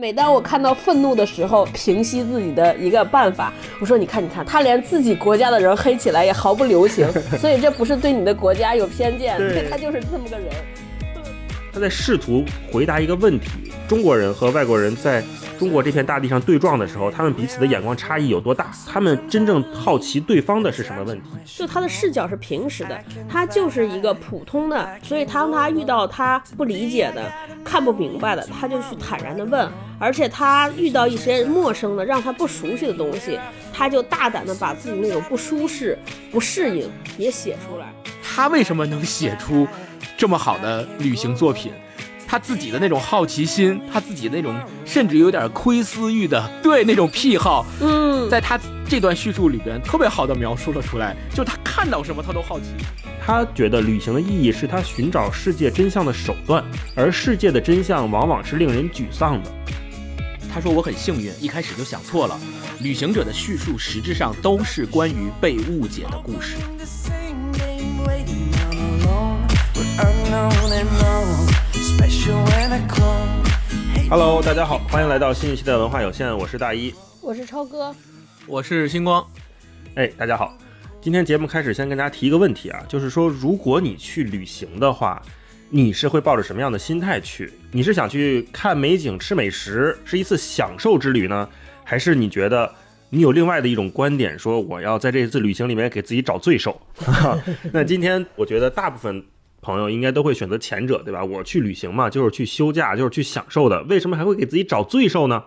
每当我看到愤怒的时候，平息自己的一个办法，我说：“你看，你看，他连自己国家的人黑起来也毫不留情，所以这不是对你的国家有偏见，他就是这么个人。”他在试图回答一个问题：中国人和外国人在。中国这片大地上对撞的时候，他们彼此的眼光差异有多大？他们真正好奇对方的是什么问题？就他的视角是平时的，他就是一个普通的，所以当他遇到他不理解的、看不明白的，他就去坦然的问。而且他遇到一些陌生的、让他不熟悉的东西，他就大胆的把自己那种不舒适、不适应也写出来。他为什么能写出这么好的旅行作品？他自己的那种好奇心，他自己的那种甚至有点窥私欲的对那种癖好，嗯，在他这段叙述里边特别好的描述了出来。就他看到什么他都好奇。他觉得旅行的意义是他寻找世界真相的手段，而世界的真相往往是令人沮丧的。他说我很幸运，一开始就想错了。旅行者的叙述实质上都是关于被误解的故事。Hello，大家好，欢迎来到新一期的文化有限，我是大一，我是超哥，我是星光。哎，大家好，今天节目开始，先跟大家提一个问题啊，就是说，如果你去旅行的话，你是会抱着什么样的心态去？你是想去看美景、吃美食，是一次享受之旅呢，还是你觉得你有另外的一种观点，说我要在这次旅行里面给自己找罪受？那今天我觉得大部分。朋友应该都会选择前者，对吧？我去旅行嘛，就是去休假，就是去享受的。为什么还会给自己找罪受呢？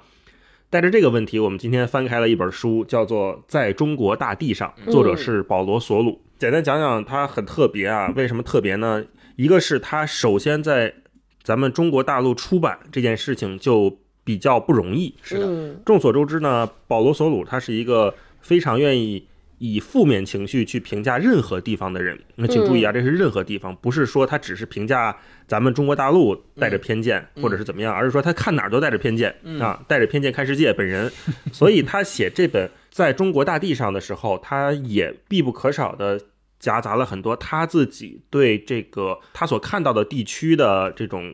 带着这个问题，我们今天翻开了一本书，叫做《在中国大地上》，作者是保罗·索鲁。简单讲讲，它很特别啊。为什么特别呢？一个是它首先在咱们中国大陆出版这件事情就比较不容易。是的，众所周知呢，保罗·索鲁他是一个非常愿意。以负面情绪去评价任何地方的人，那请注意啊，这是任何地方，不是说他只是评价咱们中国大陆带着偏见，或者是怎么样，而是说他看哪儿都带着偏见啊，带着偏见看世界。本人，所以他写这本在中国大地上的时候，他也必不可少的夹杂了很多他自己对这个他所看到的地区的这种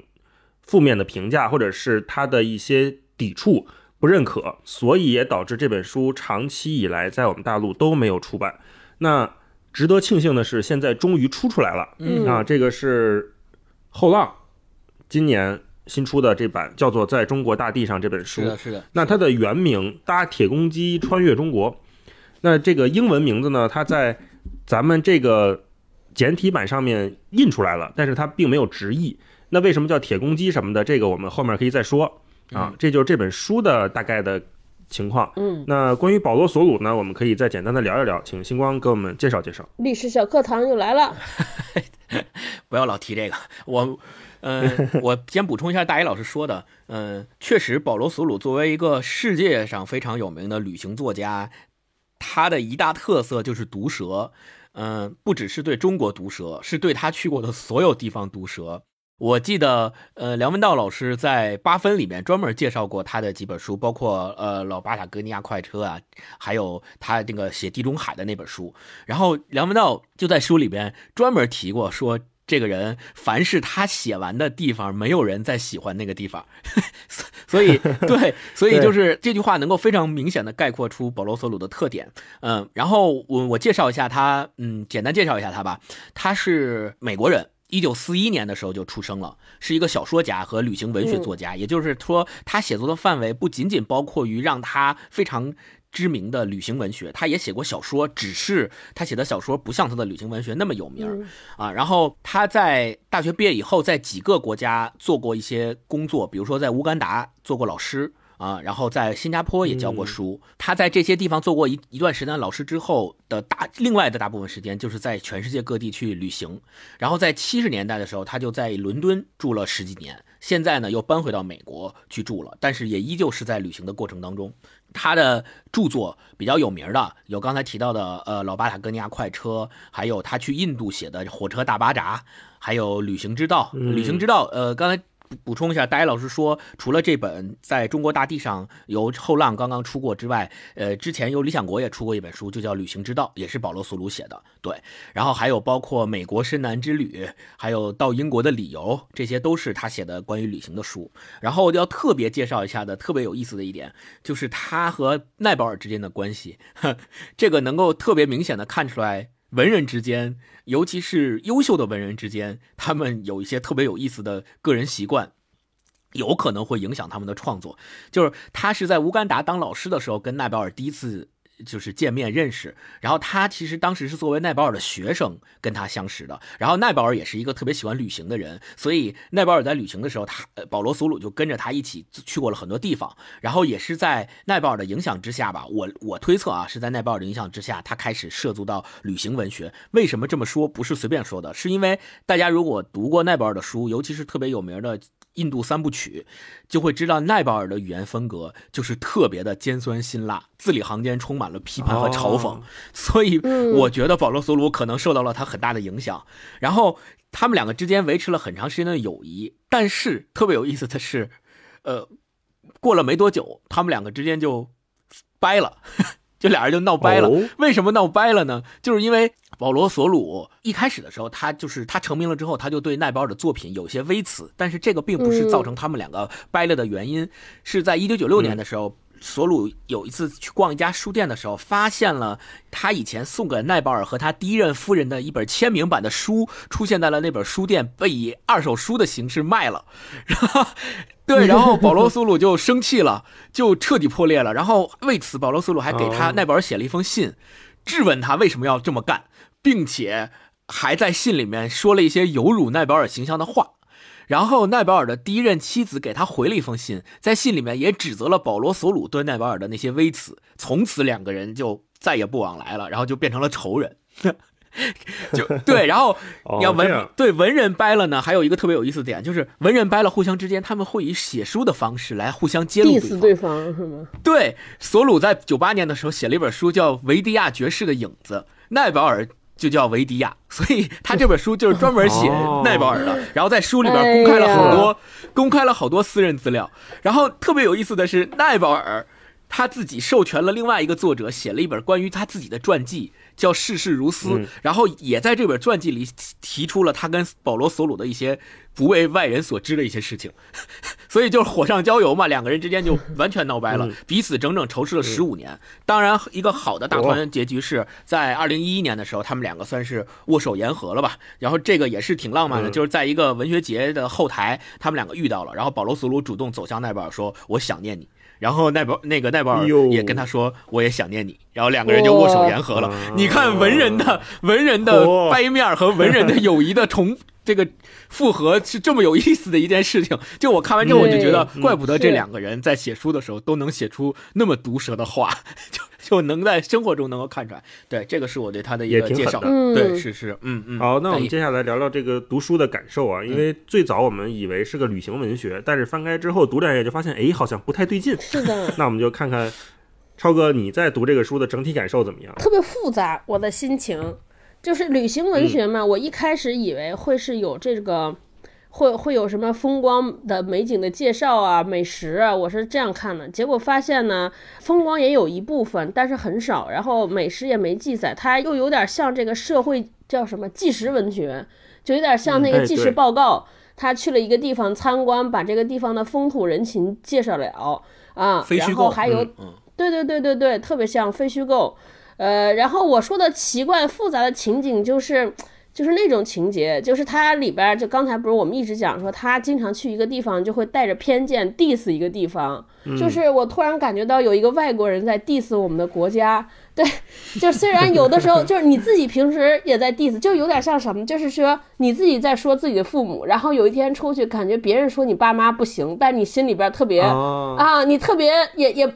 负面的评价，或者是他的一些抵触。不认可，所以也导致这本书长期以来在我们大陆都没有出版。那值得庆幸的是，现在终于出出来了。嗯啊，这个是后浪今年新出的这版，叫做《在中国大地上》这本书。是的，是的。那它的原名《搭铁公鸡穿越中国》，那这个英文名字呢，它在咱们这个简体版上面印出来了，但是它并没有直译。那为什么叫铁公鸡什么的？这个我们后面可以再说。啊，这就是这本书的大概的情况。嗯，那关于保罗·索鲁呢，我们可以再简单的聊一聊，请星光给我们介绍介绍。历史小课堂又来了，不要老提这个。我，嗯，我先补充一下大一老师说的。嗯，确实，保罗·索鲁作为一个世界上非常有名的旅行作家，他的一大特色就是毒舌。嗯，不只是对中国毒舌，是对他去过的所有地方毒舌。我记得，呃，梁文道老师在八分里面专门介绍过他的几本书，包括呃老巴塔哥尼亚快车啊，还有他那个写地中海的那本书。然后梁文道就在书里边专门提过，说这个人凡是他写完的地方，没有人再喜欢那个地方。所以，对，所以就是这句话能够非常明显的概括出保罗索鲁的特点。嗯，然后我我介绍一下他，嗯，简单介绍一下他吧。他是美国人。一九四一年的时候就出生了，是一个小说家和旅行文学作家。也就是说，他写作的范围不仅仅包括于让他非常知名的旅行文学，他也写过小说，只是他写的小说不像他的旅行文学那么有名啊。然后他在大学毕业以后，在几个国家做过一些工作，比如说在乌干达做过老师。啊，然后在新加坡也教过书。他在这些地方做过一一段时间老师之后的大，另外的大部分时间就是在全世界各地去旅行。然后在七十年代的时候，他就在伦敦住了十几年。现在呢，又搬回到美国去住了，但是也依旧是在旅行的过程当中。他的著作比较有名的有刚才提到的呃《老巴塔哥尼亚快车》，还有他去印度写的《火车大巴扎》，还有《旅行之道》。旅行之道，呃，刚才。补充一下，大一老师说，除了这本在中国大地上由后浪刚刚出过之外，呃，之前由理想国也出过一本书，就叫《旅行之道》，也是保罗·索鲁写的。对，然后还有包括美国深南之旅，还有到英国的理由，这些都是他写的关于旅行的书。然后要特别介绍一下的，特别有意思的一点，就是他和奈保尔之间的关系，这个能够特别明显的看出来。文人之间，尤其是优秀的文人之间，他们有一些特别有意思的个人习惯，有可能会影响他们的创作。就是他是在乌干达当老师的时候，跟奈保尔第一次。就是见面认识，然后他其实当时是作为奈保尔的学生跟他相识的，然后奈保尔也是一个特别喜欢旅行的人，所以奈保尔在旅行的时候，他保罗索鲁就跟着他一起去过了很多地方，然后也是在奈保尔的影响之下吧，我我推测啊，是在奈保尔的影响之下，他开始涉足到旅行文学。为什么这么说？不是随便说的，是因为大家如果读过奈保尔的书，尤其是特别有名的。印度三部曲，就会知道奈保尔的语言风格就是特别的尖酸辛辣，字里行间充满了批判和嘲讽，所以我觉得保罗·索鲁可能受到了他很大的影响。然后他们两个之间维持了很长时间的友谊，但是特别有意思的是，呃，过了没多久，他们两个之间就掰了。就俩人就闹掰了，为什么闹掰了呢？就是因为保罗·索鲁一开始的时候，他就是他成名了之后，他就对奈保尔的作品有些微词，但是这个并不是造成他们两个掰了的原因，是在一九九六年的时候，索鲁有一次去逛一家书店的时候，发现了他以前送给奈保尔和他第一任夫人的一本签名版的书，出现在了那本书店，被以二手书的形式卖了，然后。对，然后保罗·索鲁就生气了，就彻底破裂了。然后为此，保罗·索鲁还给他奈保尔写了一封信，质问他为什么要这么干，并且还在信里面说了一些有辱奈保尔形象的话。然后奈保尔的第一任妻子给他回了一封信，在信里面也指责了保罗·索鲁对奈保尔的那些微词。从此两个人就再也不往来了，然后就变成了仇人。就 对，然后你要文对文人掰了呢，还有一个特别有意思的点，就是文人掰了，互相之间他们会以写书的方式来互相揭露对方，是吗？对，索鲁在九八年的时候写了一本书，叫《维迪亚爵士的影子》，奈保尔就叫维迪亚，所以 他这本书就是专门写奈保尔的。然后在书里边公开了好多，公开了好多私人资料。然后特别有意思的是，奈保尔他自己授权了另外一个作者写了一本关于他自己的传记。叫世事如斯，然后也在这本传记里提出了他跟保罗·索鲁的一些不为外人所知的一些事情，所以就是火上浇油嘛，两个人之间就完全闹掰了，彼此整整仇视了十五年。当然，一个好的大团结局是在二零一一年的时候，他们两个算是握手言和了吧。然后这个也是挺浪漫的，就是在一个文学节的后台，他们两个遇到了，然后保罗·索鲁主动走向奈保尔说：“我想念你。”然后奈保那个奈保尔也跟他说，我也想念你。然后两个人就握手言和了。你看文人的文人的掰面和文人的友谊的重这个复合是这么有意思的一件事情。就我看完之后，我就觉得，怪不得这两个人在写书的时候都能写出那么毒舌的话。就。就能在生活中能够看出来，对，这个是我对他的一个介绍。对，是是，嗯嗯。好，那我们接下来聊聊这个读书的感受啊。因为最早我们以为是个旅行文学，但是翻开之后读两页就发现，哎，好像不太对劲。是的。那我们就看看超哥你在读这个书的整体感受怎么样？特别复杂，我的心情就是旅行文学嘛。我一开始以为会是有这个。会会有什么风光的美景的介绍啊，美食啊，我是这样看的。结果发现呢，风光也有一部分，但是很少。然后美食也没记载，它又有点像这个社会叫什么纪实文学，就有点像那个纪实报告。他去了一个地方参观，把这个地方的风土人情介绍了啊。然后还有，对对对对对，特别像非虚构。呃，然后我说的奇怪复杂的情景就是。就是那种情节，就是它里边就刚才不是我们一直讲说，他经常去一个地方就会带着偏见 diss 一个地方，就是我突然感觉到有一个外国人在 diss 我们的国家，对，就虽然有的时候就是你自己平时也在 diss，就有点像什么，就是说你自己在说自己的父母，然后有一天出去感觉别人说你爸妈不行，但你心里边特别啊，你特别也也。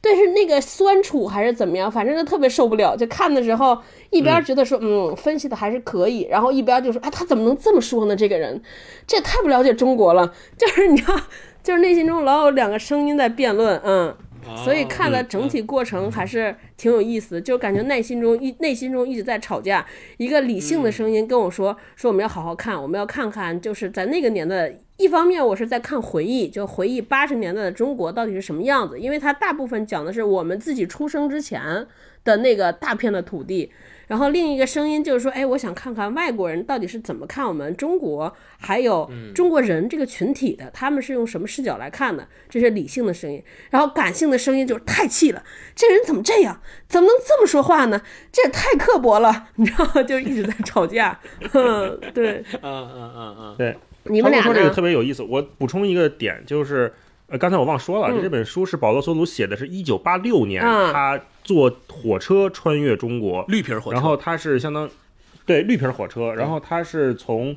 但是那个酸楚还是怎么样，反正就特别受不了。就看的时候，一边觉得说，嗯，分析的还是可以，然后一边就说，啊，他怎么能这么说呢？这个人，这也太不了解中国了。就是你知道，就是内心中老有两个声音在辩论，嗯，所以看的整体过程还是挺有意思。就感觉内心中一内心中一直在吵架，一个理性的声音跟我说，说我们要好好看，我们要看看，就是在那个年代。一方面我是在看回忆，就回忆八十年代的中国到底是什么样子，因为它大部分讲的是我们自己出生之前的那个大片的土地。然后另一个声音就是说，哎，我想看看外国人到底是怎么看我们中国，还有中国人这个群体的，他们是用什么视角来看的？这是理性的声音。然后感性的声音就是太气了，这人怎么这样？怎么能这么说话呢？这也太刻薄了，你知道吗？就一直在吵架。嗯，对，嗯嗯嗯嗯，对，你们俩说这个？特别有意思。我补充一个点，就是呃，刚才我忘说了，嗯。这本书是保罗·索鲁写的，是一九八六年，嗯。他坐火车穿越中国，绿皮儿火车，然后他是相当对绿皮儿火车，然后他是从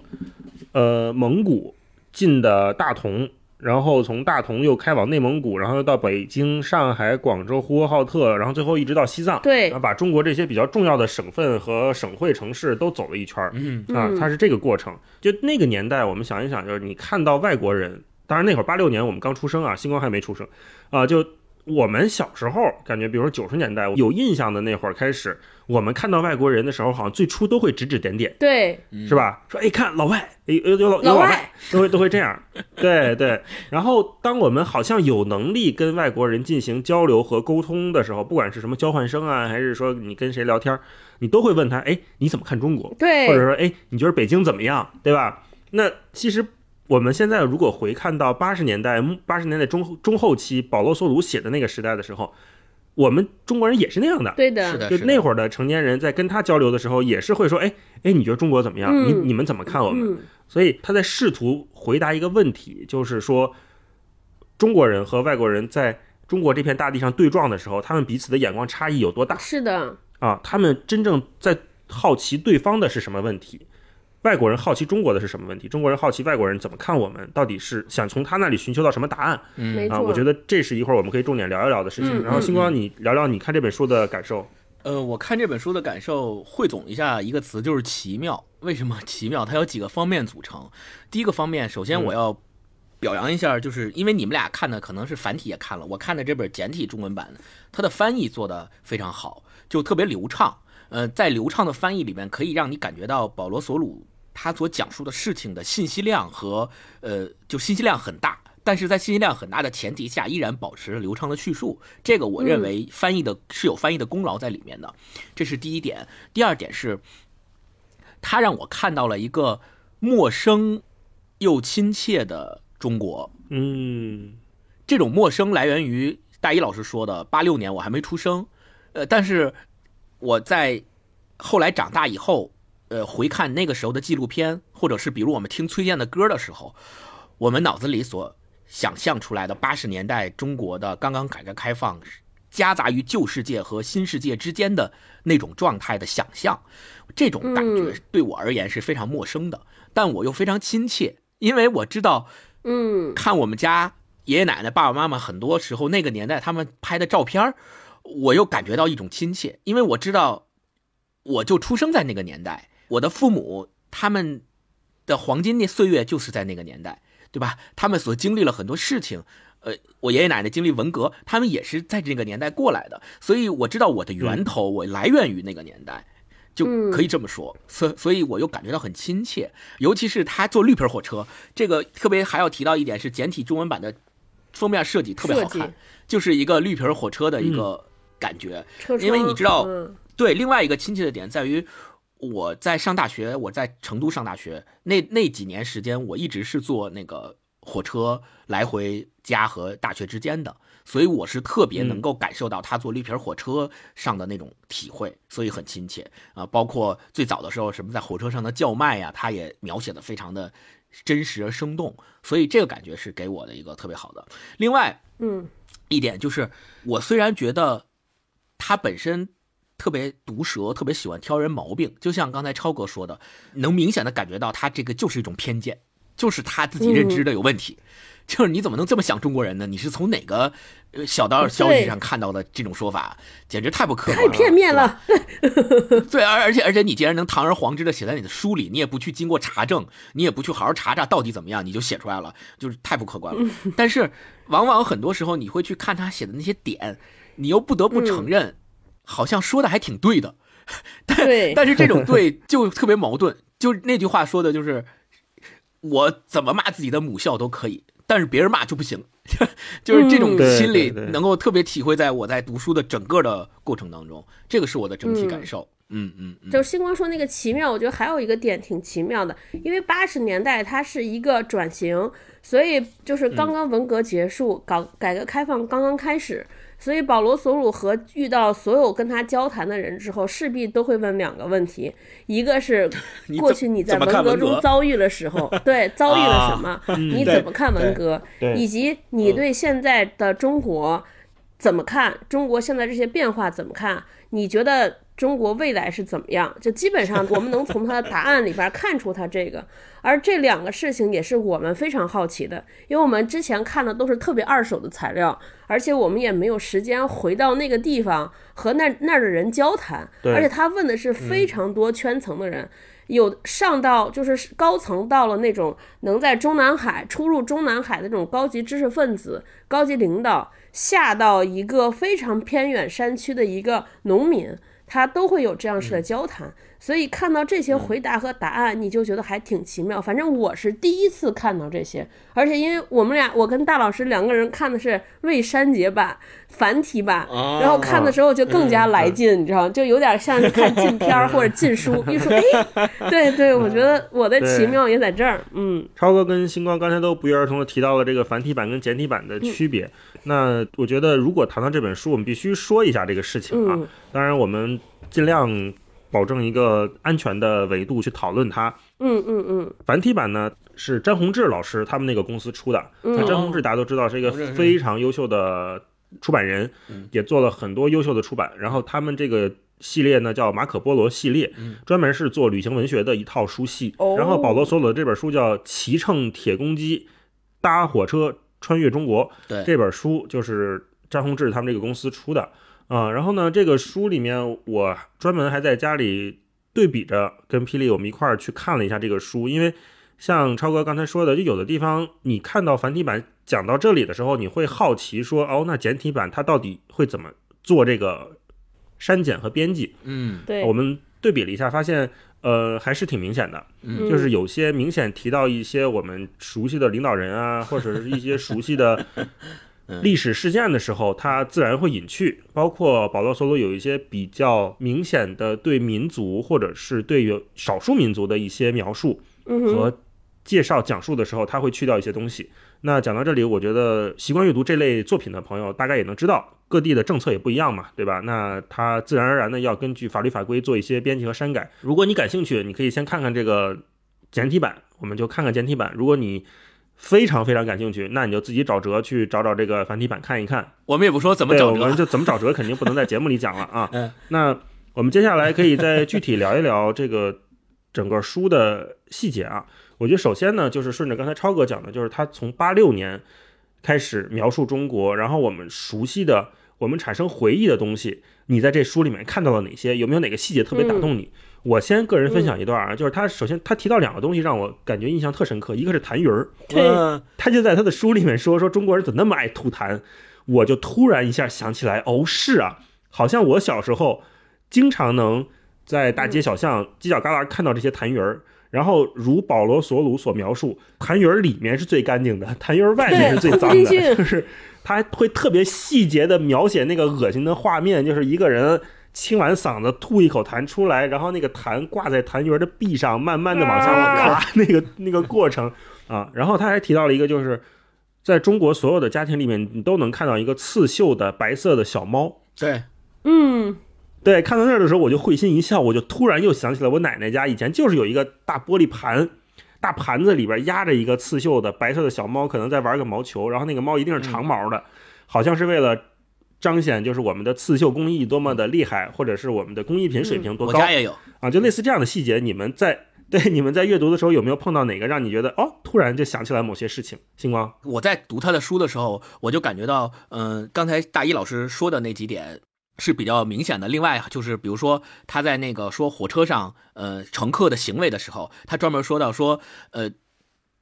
呃蒙古进的大同，然后从大同又开往内蒙古，然后又到北京、上海、广州、呼和浩特，然后最后一直到西藏，对。然后把中国这些比较重要的省份和省会城市都走了一圈儿。嗯。啊，嗯。它是这个过程。就那个年代，我们想一想，就是你看到外国人，当然那会儿八六年我们刚出生啊，星光还没出生啊，就我们小时候感觉，比如说九十年代有印象的那会儿开始，我们看到外国人的时候，好像最初都会指指点点，对，是吧？说哎，看老外，哎有有老有老外老外，都会都会这样，对对。然后当我们好像有能力跟外国人进行交流和沟通的时候，不管是什么交换生啊，还是说你跟谁聊天，你都会问他，哎，你怎么看中国？对，或者说，哎，你觉得北京怎么样，对吧？那其实我们现在如果回看到八十年代、八十年代中中后期，保罗·索鲁写的那个时代的时候，我们中国人也是那样的。对的，是的，就那会儿的成年人在跟他交流的时候，也是会说，哎哎，你觉得中国怎么样？嗯你你们怎么看我们？嗯，所以他在试图回答一个问题，就是说，中国人和外国人在中国这片大地上对撞的时候，他们彼此的眼光差异有多大？是的，啊，他们真正在好奇对方的是什么问题？外国人好奇中国的是什么问题？中国人好奇外国人怎么看我们？到底是想从他那里寻求到什么答案啊？我觉得这是一会儿我们可以重点聊一聊的事情。嗯然后星光，你聊聊你看这本书的感受。呃，我看这本书的感受，汇总一下一个词，就是奇妙。为什么奇妙？它有几个方面组成。第一个方面，首先我要表扬一下，就是因为你们俩看的可能是繁体也看了，我看的这本简体中文版，它的翻译做得非常好，就特别流畅。呃，在流畅的翻译里面，可以让你感觉到保罗·索鲁他所讲述的事情的信息量和呃，就信息量很大。但是在信息量很大的前提下，依然保持流畅的叙述，这个我认为翻译的是有翻译的功劳在里面的，这是第一点。第二点是，他让我看到了一个陌生又亲切的中国。嗯这种陌生来源于大一老师说的，八六年我还没出生，呃，但是我在后来长大以后，呃，回看那个时候的纪录片，或者是比如我们听崔健的歌的时候，我们脑子里所想象出来的八十年代中国的刚刚改革开放，夹杂于旧世界和新世界之间的那种状态的想象，这种感觉对我而言是非常陌生的，但我又非常亲切，因为我知道。嗯，看我们家爷爷奶奶、爸爸妈妈，很多时候那个年代他们拍的照片儿我又感觉到一种亲切，因为我知道，我就出生在那个年代，我的父母他们的黄金的岁月就是在那个年代，对吧？他们所经历了很多事情，呃，我爷爷奶奶经历文革，他们也是在这个年代过来的，所以我知道我的源头，我来源于那个年代。就可以这么说，所所以我又感觉到很亲切，尤其是他坐绿皮火车，这个特别还要提到一点是简体中文版的封面设计特别好看，就是一个绿皮火车的一个感觉。因为你知道嗯对，另外一个亲切的点在于，我在上大学，我在成都上大学那那几年时间，我一直是坐那个火车来回家和大学之间的，所以我是特别能够感受到他坐绿皮火车上的那种体会，所以很亲切啊。包括最早的时候，什么在火车上的叫卖呀，他也描写的非常的真实而生动，所以这个感觉是给我的一个特别好的。另外，嗯一点就是，我虽然觉得他本身特别毒舌，特别喜欢挑人毛病，就像刚才超哥说的，能明显的感觉到他这个就是一种偏见，就是他自己认知的有问题。就是你怎么能这么想中国人呢？你是从哪个呃小道消息上看到的这种说法？简直太不客观太，片面了。对，而而且而且你既然能堂而皇之的写在你的书里，你也不去经过查证，你也不去好好查查到底怎么样，你就写出来了，就是太不客观了。但是往往很多时候你会去看他写的那些点，你又不得不承认，好像说的还挺对的。但对。但是这种对就特别矛盾，就那句话说的就是，我怎么骂自己的母校都可以，但是别人骂就不行，就是这种嗯。心理能够特别体会在我在读书的整个的过程当中，这个是我的整体感受。嗯嗯嗯，就是星光说那个奇妙，我觉得还有一个点挺奇妙的，因为八十年代它是一个转型，所以就是刚刚文革结束，搞改革开放刚刚开始，所以保罗索鲁和遇到所有跟他交谈的人之后，势必都会问两个问题，一个是 过去你在文革中遭遇了时候，对遭遇了什么，你怎么看文革，以及你对现在的中国怎么看？中国现在这些变化怎么看？你觉得中国未来是怎么样？就基本上 我们能从他的答案里边看出他这个，而这两个事情也是我们非常好奇的，因为我们之前看的都是特别二手的材料，而且我们也没有时间回到那个地方和那那儿的人交谈，对而且他问的是非常多圈层的人。有上到就是高层到了那种能在中南海出入中南海的那种高级知识分子、高级领导，下到一个非常偏远山区的一个农民，他都会有这样式的交谈。所以看到这些回答和答案，你就觉得还挺奇妙。反正我是第一次看到这些，而且因为我们俩，我跟大老师两个人看的是未删节版繁体版，哦然后看的时候就更加来劲，你知道吗？就有点像是看禁片儿 或者禁书。一说，哎，对对，我觉得我的奇妙也在这儿。嗯超哥跟星光刚才都不约而同的提到了这个繁体版跟简体版的区别。那我觉得，如果谈到这本书，我们必须说一下这个事情啊。嗯当然，我们尽量保证一个安全的维度去讨论它。嗯嗯嗯繁体版呢是詹宏志老师他们那个公司出的。那詹宏志大家都知道是一个非常优秀的出版人，也做了很多优秀的出版。然后他们这个系列呢叫马可波罗系列，专门是做旅行文学的一套书系。哦然后保罗索鲁的这本书叫《骑乘铁公鸡搭火车穿越中国》，对这本书就是詹宏志他们这个公司出的啊、然后呢，这个书里面我专门还在家里对比着跟霹雳我们一块儿去看了一下这个书，因为像超哥刚才说的，就有的地方你看到繁体版讲到这里的时候，你会好奇说，哦，那简体版它到底会怎么做这个删减和编辑？嗯对，我们对比了一下，发现呃还是挺明显的，嗯就是有些明显提到一些我们熟悉的领导人啊，或者是一些熟悉的历史事件的时候，它自然会隐去。包括保罗·索罗有一些比较明显的对民族或者是对于少数民族的一些描述和介绍讲述的时候，他会去掉一些东西。那讲到这里，我觉得习惯阅读这类作品的朋友，大概也能知道各地的政策也不一样嘛，对吧？那它自然而然的要根据法律法规做一些编辑和删改。如果你感兴趣，你可以先看看这个简体版，我们就看看简体版。如果你非常非常感兴趣，那你就自己找辙去找找这个繁体版看一看。我们也不说怎么，找辙，我们就怎么找辙，肯定不能在节目里讲了啊。嗯，那我们接下来可以再具体聊一聊这个整个书的细节啊。我觉得首先呢，就是顺着刚才超哥讲的，就是他从八六年开始描述中国，然后我们熟悉的、我们产生回忆的东西，你在这书里面看到了哪些？有没有哪个细节特别打动你？我先个人分享一段啊，就是他首先他提到两个东西让我感觉印象特深刻，一个是痰盂儿，对。嗯他就在他的书里面说说中国人怎么那么爱吐痰，我就突然一下想起来，哦，是啊，好像我小时候经常能在大街小巷、犄角旮旯看到这些痰盂儿。然后，如保罗·索鲁所描述，痰盂儿里面是最干净的，痰盂儿外面是最脏的，就是他会特别细节的描写那个恶心的画面，就是一个人清完嗓子吐一口痰出来，然后那个痰挂在痰盂儿的壁上，慢慢的往下啊滑，那个那个过程啊。然后他还提到了一个，就是在中国所有的家庭里面，你都能看到一个刺绣的白色的小猫。对，嗯对，看到那儿的时候，我就会心一笑，我就突然又想起来，我奶奶家以前就是有一个大玻璃盘，大盘子里边压着一个刺绣的白色的小猫，可能在玩个毛球，然后那个猫一定是长毛的，好像是为了彰显就是我们的刺绣工艺多么的厉害，或者是我们的工艺品水平多高我家也有，啊，就类似这样的细节，你们在对你们在阅读的时候有没有碰到哪个让你觉得哦，突然就想起来某些事情？星光，我在读他的书的时候，我就感觉到，嗯、刚才大一老师说的那几点是比较明显的。另外就是，比如说他在那个说火车上，呃，乘客的行为的时候，他专门说到说，呃。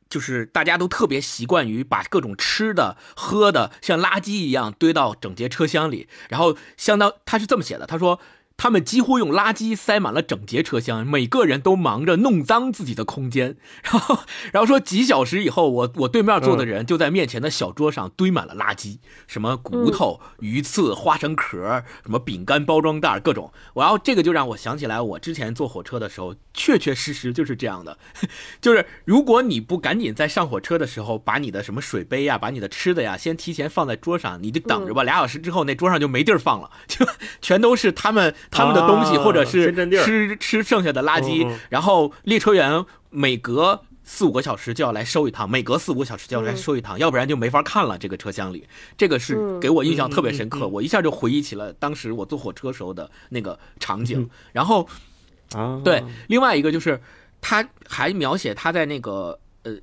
就是大家都特别习惯于把各种吃的、喝的像垃圾一样堆到整节车厢里，然后相当他是这么写的，他说他们几乎用垃圾塞满了整节车厢，每个人都忙着弄脏自己的空间。然后，然后说几小时以后，我我对面坐的人就在面前的小桌上堆满了垃圾，什么骨头、鱼刺、花生壳，什么饼干包装袋，各种。然后这个就让我想起来，我之前坐火车的时候，确确实实就是这样的。就是如果你不赶紧在上火车的时候，把你的什么水杯呀，把你的吃的呀，先提前放在桌上，你就等着吧。俩小时之后，那桌上就没地儿放了，就全都是他们。他们的东西，或者是吃吃剩下的垃圾，然后列车员每隔四五个小时就要来收一趟，每隔四五个小时就要来收一趟，要不然就没法看了。这个车厢里，这个是给我印象特别深刻，我一下就回忆起了当时我坐火车时候的那个场景。然后，啊，对，另外一个就是他还描写他在那个呃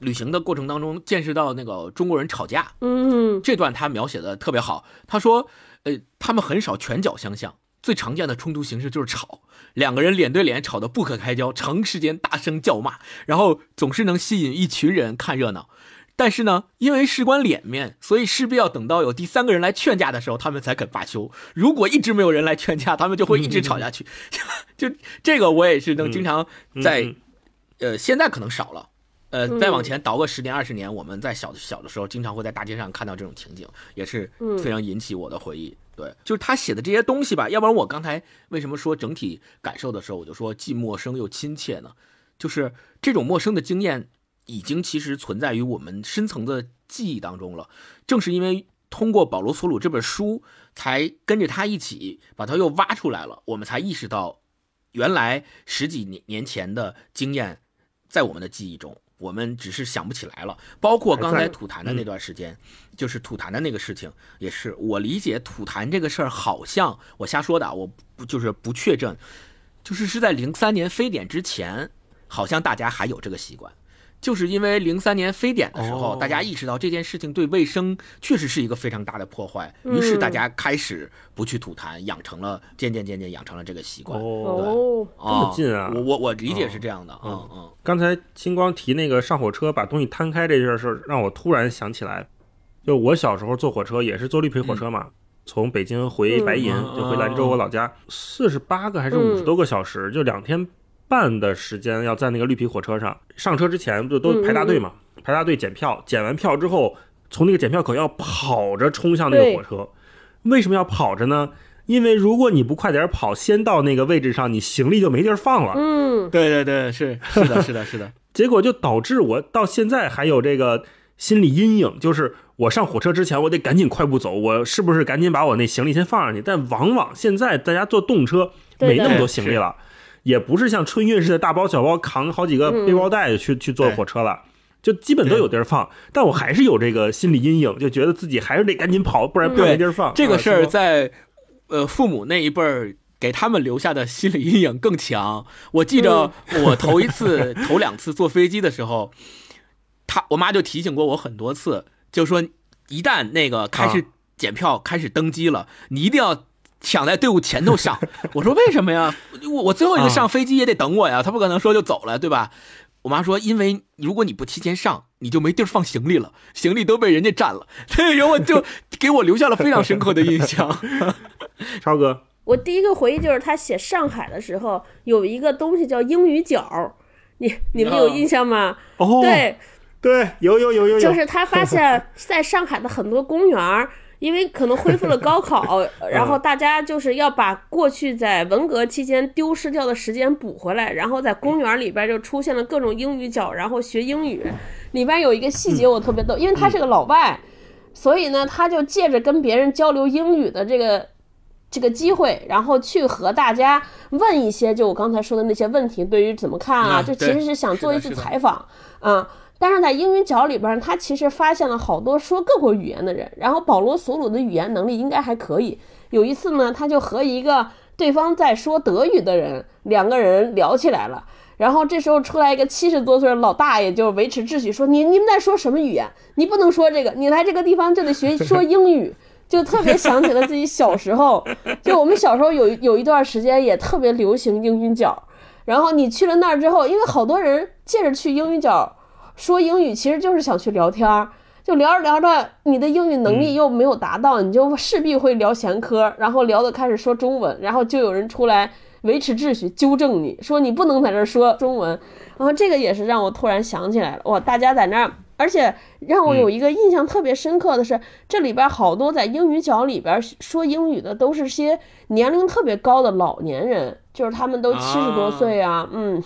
旅行的过程当中见识到那个中国人吵架，嗯，这段他描写的特别好。他说，呃，他们很少拳脚相向。最常见的冲突形式就是吵，两个人脸对脸吵得不可开交，长时间大声叫骂，然后总是能吸引一群人看热闹。但是呢，因为事关脸面，所以势必要等到有第三个人来劝架的时候，他们才肯罢休。如果一直没有人来劝架，他们就会一直吵下去。就这个，我也是能经常在，呃，现在可能少了。呃，再往前倒个十年二十年，我们在小小的时候，经常会在大街上看到这种情景，也是非常引起我的回忆。对，就是他写的这些东西吧，要不然我刚才为什么说整体感受的时候，我就说既陌生又亲切呢？就是这种陌生的经验，已经其实存在于我们深层的记忆当中了。正是因为通过保罗·索鲁这本书，才跟着他一起把他又挖出来了，我们才意识到，原来十几年年前的经验，在我们的记忆中。我们只是想不起来了，包括刚才吐痰的那段时间，就是吐痰的那个事情，也是我理解吐痰这个事儿，好像我瞎说的，我不就是不确证，就是是在零三年非典之前，好像大家还有这个习惯。就是因为零三年非典的时候，大家意识到这件事情对卫生确实是一个非常大的破坏，于是大家开始不去吐痰，养成了渐渐渐渐养成了这个习惯。哦，这么近啊！我我我理解是这样的。嗯嗯。刚才星光提那个上火车把东西摊开这件事，让我突然想起来，就我小时候坐火车也是坐绿皮火车嘛，从北京回白银，就回兰州我老家，四十八个还是五十多个小时，就两天。半的时间要在那个绿皮火车上上车之前不都排大队嘛？排大队检票，检完票之后从那个检票口要跑着冲向那个火车。为什么要跑着呢？因为如果你不快点跑，先到那个位置上，你行李就没地儿放了。嗯，对对对，是是的，是的，是的。结果就导致我到现在还有这个心理阴影，就是我上火车之前我得赶紧快步走，我是不是赶紧把我那行李先放上去？但往往现在大家坐动车没那么多行李了。也不是像春运似的大包小包扛好几个背包带去去坐火车了，就基本都有地儿放。但我还是有这个心理阴影，就觉得自己还是得赶紧跑，不然怕没地儿放。这个事儿在呃父母那一辈儿给他们留下的心理阴影更强。我记着我头一次、头两次坐飞机的时候，他我妈就提醒过我很多次，就说一旦那个开始检票、开始登机了，你一定要。抢在队伍前头上，我说为什么呀？我我最后一个上飞机也得等我呀，他不可能说就走了，对吧？我妈说，因为如果你不提前上，你就没地儿放行李了，行李都被人家占了。然后就 给我留下了非常深刻的印象。超哥，我第一个回忆就是他写上海的时候有一个东西叫英语角，你你们有印象吗？哦，对对，有有有有有，就是他发现在上海的很多公园。因为可能恢复了高考，然后大家就是要把过去在文革期间丢失掉的时间补回来，然后在公园里边就出现了各种英语角，然后学英语。里边有一个细节我特别逗，因为他是个老外，所以呢，他就借着跟别人交流英语的这个这个机会，然后去和大家问一些就我刚才说的那些问题，对于怎么看啊，就其实是想做一次采访啊。但是在英语角里边，他其实发现了好多说各国语言的人。然后保罗·索鲁的语言能力应该还可以。有一次呢，他就和一个对方在说德语的人两个人聊起来了。然后这时候出来一个七十多岁的老大爷，就维持秩序说：“你你们在说什么语言？你不能说这个。你来这个地方就得学说英语。”就特别想起了自己小时候，就我们小时候有有一段时间也特别流行英语角。然后你去了那儿之后，因为好多人借着去英语角。说英语其实就是想去聊天儿，就就聊着聊着，你的英语能力又没有达到，你就势必会聊闲嗑，然后聊的开始说中文，然后就有人出来维持秩序，纠正你说你不能在这说中文。然后这个也是让我突然想起来了，哇，大家在那儿。而且让我有一个印象特别深刻的是，这里边好多在英语角里边说英语的都是些年龄特别高的老年人，就是他们都七十多岁啊，嗯，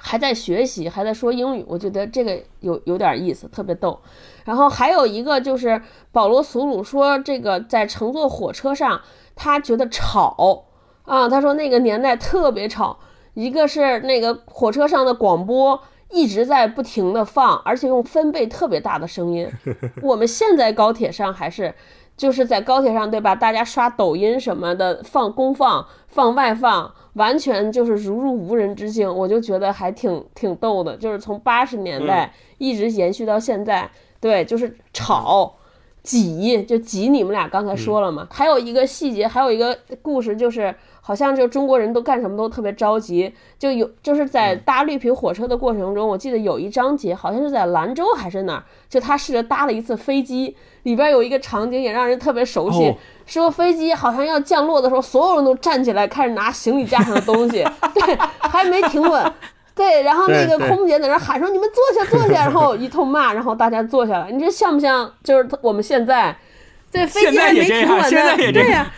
还在学习，还在说英语。我觉得这个有有点意思，特别逗。然后还有一个就是保罗·索鲁说，这个在乘坐火车上，他觉得吵啊，他说那个年代特别吵，一个是那个火车上的广播。一直在不停的放，而且用分贝特别大的声音。我们现在高铁上还是，就是在高铁上，对吧？大家刷抖音什么的，放公放、放外放，完全就是如入无人之境。我就觉得还挺挺逗的，就是从八十年代一直延续到现在。对，就是吵、挤，就挤。你们俩刚才说了嘛？还有一个细节，还有一个故事，就是。好像就中国人都干什么都特别着急，就有就是在搭绿皮火车的过程中，我记得有一章节好像是在兰州还是哪儿，就他试着搭了一次飞机，里边有一个场景也让人特别熟悉，说飞机好像要降落的时候，所有人都站起来开始拿行李架上的东西，对，还没停稳，对，然后那个空姐在那喊说你们坐下坐下，然后一通骂，然后大家坐下了，你这像不像就是我们现在，对，飞机还没停稳呢，对呀。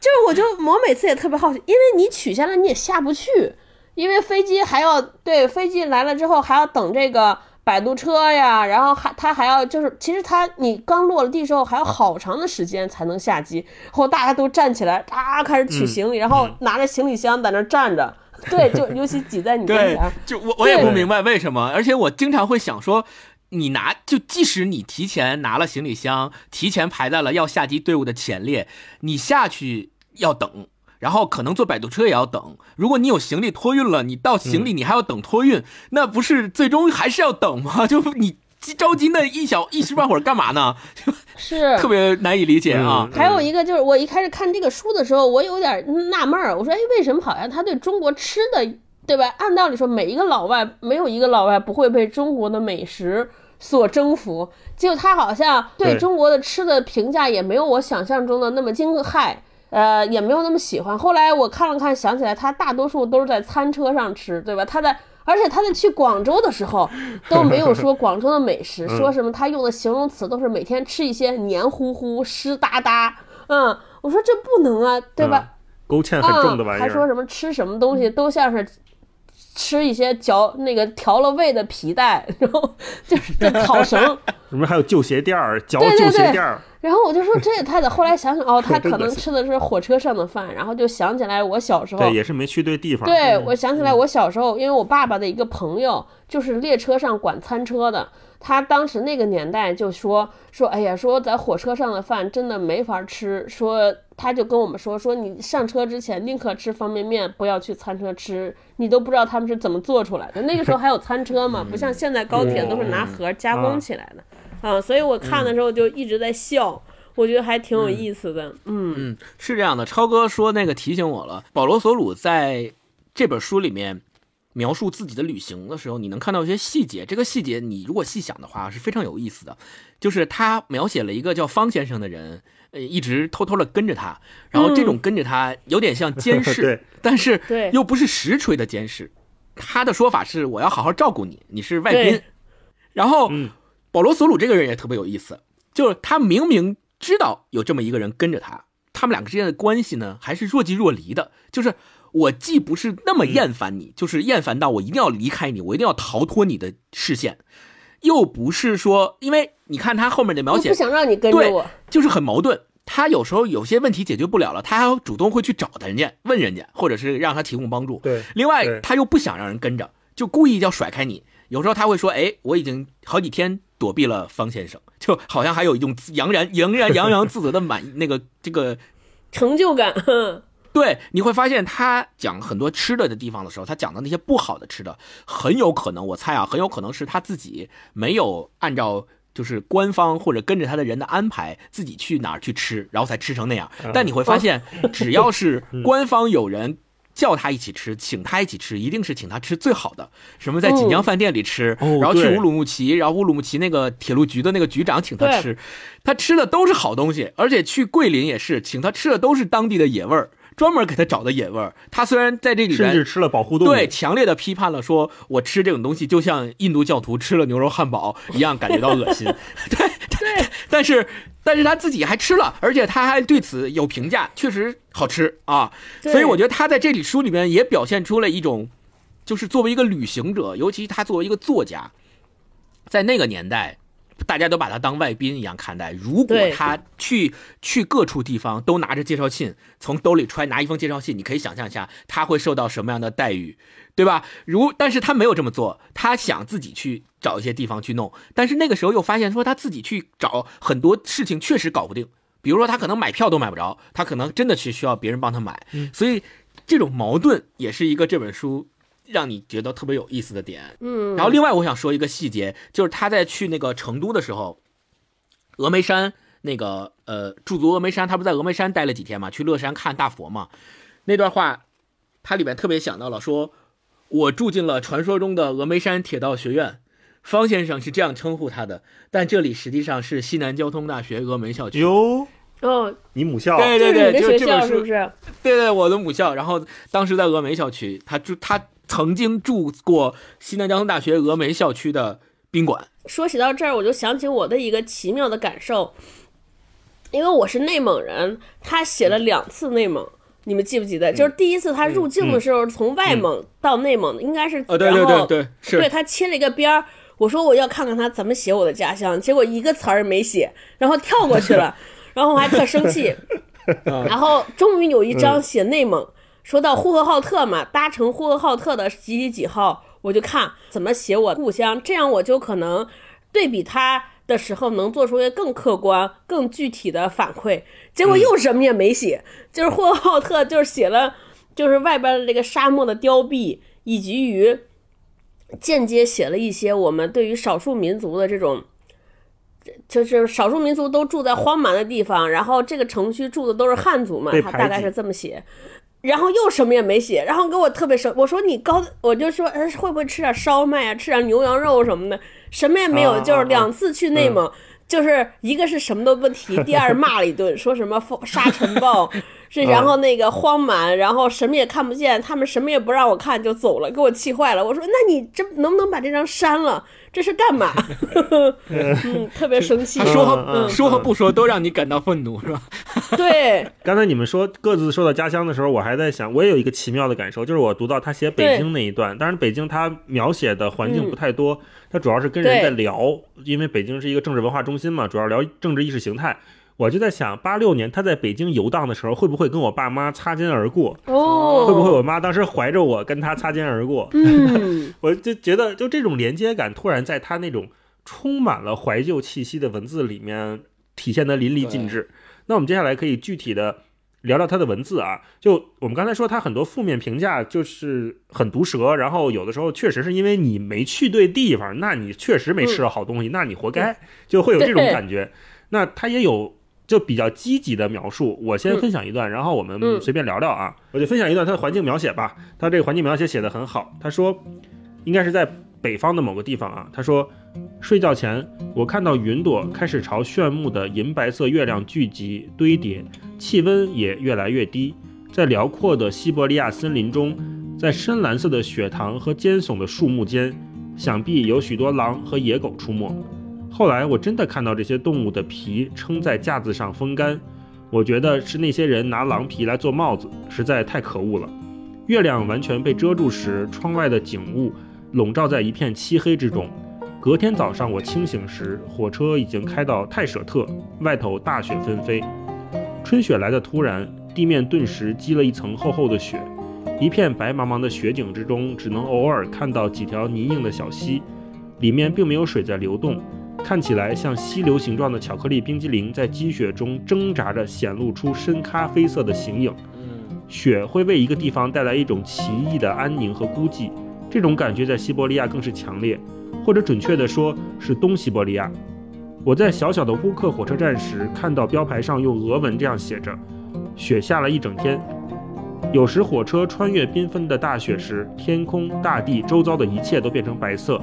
就是，我就我每次也特别好奇，因为你取下来你也下不去，因为飞机还要对飞机来了之后还要等这个摆渡车呀，然后还他还要就是，其实他你刚落了地之后还要好长的时间才能下机，然后大家都站起来啊开始取行李，然后拿着行李箱在那站着，对，就尤其挤在你跟前，就我我也不明白为什么，而且我经常会想说，你拿就即使你提前拿了行李箱，提前排在了要下机队伍的前列，你下去。要等，然后可能坐摆渡车也要等。如果你有行李托运了，你到行李你还要等托运，那不是最终还是要等吗？就你着急那一小一时半会儿干嘛呢？是特别难以理解啊。还有一个就是，我一开始看这个书的时候，我有点纳闷儿，我说，哎，为什么好像他对中国吃的，对吧？按道理说，每一个老外没有一个老外不会被中国的美食所征服，结果他好像对中国的吃的评价也没有我想象中的那么惊骇。呃，也没有那么喜欢。后来我看了看，想起来他大多数都是在餐车上吃，对吧？他在，而且他在去广州的时候 都没有说广州的美食，说什么他用的形容词都是每天吃一些黏糊糊、湿哒哒。嗯，我说这不能啊，对吧？勾芡很重的玩意儿。还说什么吃什么东西都像是吃一些嚼那个调了味的皮带，然后就是这草绳。什么还有旧鞋垫儿，嚼旧鞋垫儿。然后我就说这也太……后来想想哦，他可能吃的是火车上的饭，然后就想起来我小时候，对，也是没去对地方。对，我想起来我小时候，因为我爸爸的一个朋友就是列车上管餐车的，他当时那个年代就说说，哎呀，说在火车上的饭真的没法吃，说他就跟我们说说你上车之前宁可吃方便面，不要去餐车吃，你都不知道他们是怎么做出来的。那个时候还有餐车嘛，不像现在高铁都是拿盒加工起来的。啊，所以我看的时候就一直在笑，我觉得还挺有意思的。嗯嗯，是这样的，超哥说那个提醒我了。保罗·索鲁在这本书里面描述自己的旅行的时候，你能看到一些细节。这个细节你如果细想的话，是非常有意思的。就是他描写了一个叫方先生的人，呃，一直偷偷的跟着他，然后这种跟着他有点像监 视，但是又不是实锤的监视。他的说法是：我要好好照顾你，你是外宾。然后。保罗·索鲁这个人也特别有意思，就是他明明知道有这么一个人跟着他，他们两个之间的关系呢还是若即若离的。就是我既不是那么厌烦你，就是厌烦到我一定要离开你，我一定要逃脱你的视线，又不是说，因为你看他后面的描写，不想让你跟着我，就是很矛盾。他有时候有些问题解决不了了，他还主动会去找人家问人家，或者是让他提供帮助。对，另外他又不想让人跟着，就故意要甩开你。有时候他会说：“哎，我已经好几天。”躲避了方先生，就好像还有一种洋然、洋然、洋洋自得的满那个这个成就感。对，你会发现他讲很多吃的的地方的时候，他讲的那些不好的吃的，很有可能，我猜啊，很有可能是他自己没有按照就是官方或者跟着他的人的安排，自己去哪儿去吃，然后才吃成那样。但你会发现，只要是官方有人叫他一起吃，请他一起吃，一定是请他吃最好的。什么在锦江饭店里吃，哦然后去乌鲁木齐，然后乌鲁木齐那个铁路局的那个局长请他吃，他吃的都是好东西，而且去桂林也是，请他吃的都是当地的野味儿，专门给他找的野味儿。他虽然在这里边甚至吃了保护动物。对，强烈的批判了，说我吃这种东西就像印度教徒吃了牛肉汉堡一样，感觉到恶心。对 对，但是但是他自己还吃了，而且他还对此有评价，确实好吃啊。所以我觉得他在这里书里面也表现出了一种，就是作为一个旅行者，尤其他作为一个作家，在那个年代。大家都把他当外宾一样看待。如果他去去各处地方都拿着介绍信，从兜里揣拿一封介绍信，你可以想象一下他会受到什么样的待遇，对吧？如但是他没有这么做，他想自己去找一些地方去弄，但是那个时候又发现说他自己去找很多事情确实搞不定，比如说他可能买票都买不着，他可能真的是需要别人帮他买，所以这种矛盾也是一个这本书让你觉得特别有意思的点。嗯，然后另外我想说一个细节，就是他在去那个成都的时候，峨眉山那个呃驻足峨眉山，他不在峨眉山待了几天嘛，去乐山看大佛嘛，那段话，他里面特别想到了说，我住进了传说中的峨眉山铁道学院。方先生是这样称呼他的，但这里实际上是西南交通大学峨眉校区。哟，哦，你母校对对对，就这本书是不是？对对，我的母校。然后当时在峨眉校区，他住他曾经住过西南交通大学峨眉校区的宾馆。说起到这儿，我就想起我的一个奇妙的感受，因为我是内蒙人，他写了两次内蒙。你们记不记得？就是第一次他入境的时候，从外蒙到内蒙，应该是呃，对对然后对对，是对他切了一个边儿。我说我要看看他怎么写我的家乡，结果一个词儿没写，然后跳过去了，然后我还特生气。然后终于有一张写内蒙，说到呼和浩特嘛，搭乘呼和浩特的几几几号，我就看怎么写我故乡，这样我就可能对比它的时候能做出一个更客观、更具体的反馈。结果又什么也没写，就是呼和浩特就是写了，就是外边的这个沙漠的凋敝，以及于间接写了一些我们对于少数民族的这种。就是少数民族都住在荒蛮的地方，然后这个城区住的都是汉族嘛他大概是这么写。然后又什么也没写，然后给我特别生，我说你高，我就说，哎，会不会吃点烧麦啊，吃点牛羊肉什么的，什么也没有，啊就是啊两次去内蒙，就是一个是什么都不提，第二骂了一顿，说什么风沙尘暴，是然后那个荒蛮，然后什么也看不见，他们什么也不让我看就走了，给我气坏了。我说，那你这能不能把这张删了？这是干嘛？嗯，特别生气。说和、嗯嗯说和不说都让你感到愤怒，是吧？对，刚才你们说各自说到家乡的时候，我还在想，我也有一个奇妙的感受，就是我读到他写北京那一段，当然北京他描写的环境不太多，他主要是跟人在聊，因为北京是一个政治文化中心嘛，主要聊政治意识形态。我就在想，八六年他在北京游荡的时候，会不会跟我爸妈擦肩而过？哦，会不会我妈当时怀着我跟他擦肩而过？嗯，我就觉得，就这种连接感，突然在他那种充满了怀旧气息的文字里面体现得淋漓尽致。那我们接下来可以具体的聊聊他的文字啊。就我们刚才说，他很多负面评价就是很毒舌，然后有的时候确实是因为你没去对地方，那你确实没吃到好东西，那你活该，就会有这种感觉。那他也有。就比较积极的描述，我先分享一段，然后我们嗯随便聊聊啊。我就分享一段他的环境描写吧。他这个环境描写写得很好。他说，应该是在北方的某个地方啊。他说，睡觉前我看到云朵开始朝炫目的银白色月亮聚集堆叠，气温也越来越低。在辽阔的西伯利亚森林中，在深蓝色的雪塘和尖耸的树木间，想必有许多狼和野狗出没。后来我真的看到这些动物的皮撑在架子上风干，我觉得是那些人拿狼皮来做帽子，实在太可恶了。月亮完全被遮住时，窗外的景物笼罩在一片漆黑之中。隔天早上我清醒时，火车已经开到泰舍特，外头大雪纷飞。春雪来的突然，地面顿时积了一层厚厚的雪，一片白茫茫的雪景之中，只能偶尔看到几条泥泞的小溪，里面并没有水在流动。看起来像溪流形状的巧克力冰激凌在积雪中挣扎着，显露出深咖啡色的形影。嗯，雪会为一个地方带来一种奇异的安宁和孤寂，这种感觉在西伯利亚更是强烈，或者准确地说是东西伯利亚。我在小小的乌克火车站时，看到标牌上用俄文这样写着：“雪下了一整天。”有时火车穿越缤纷的大雪时，天空、大地、周遭的一切都变成白色，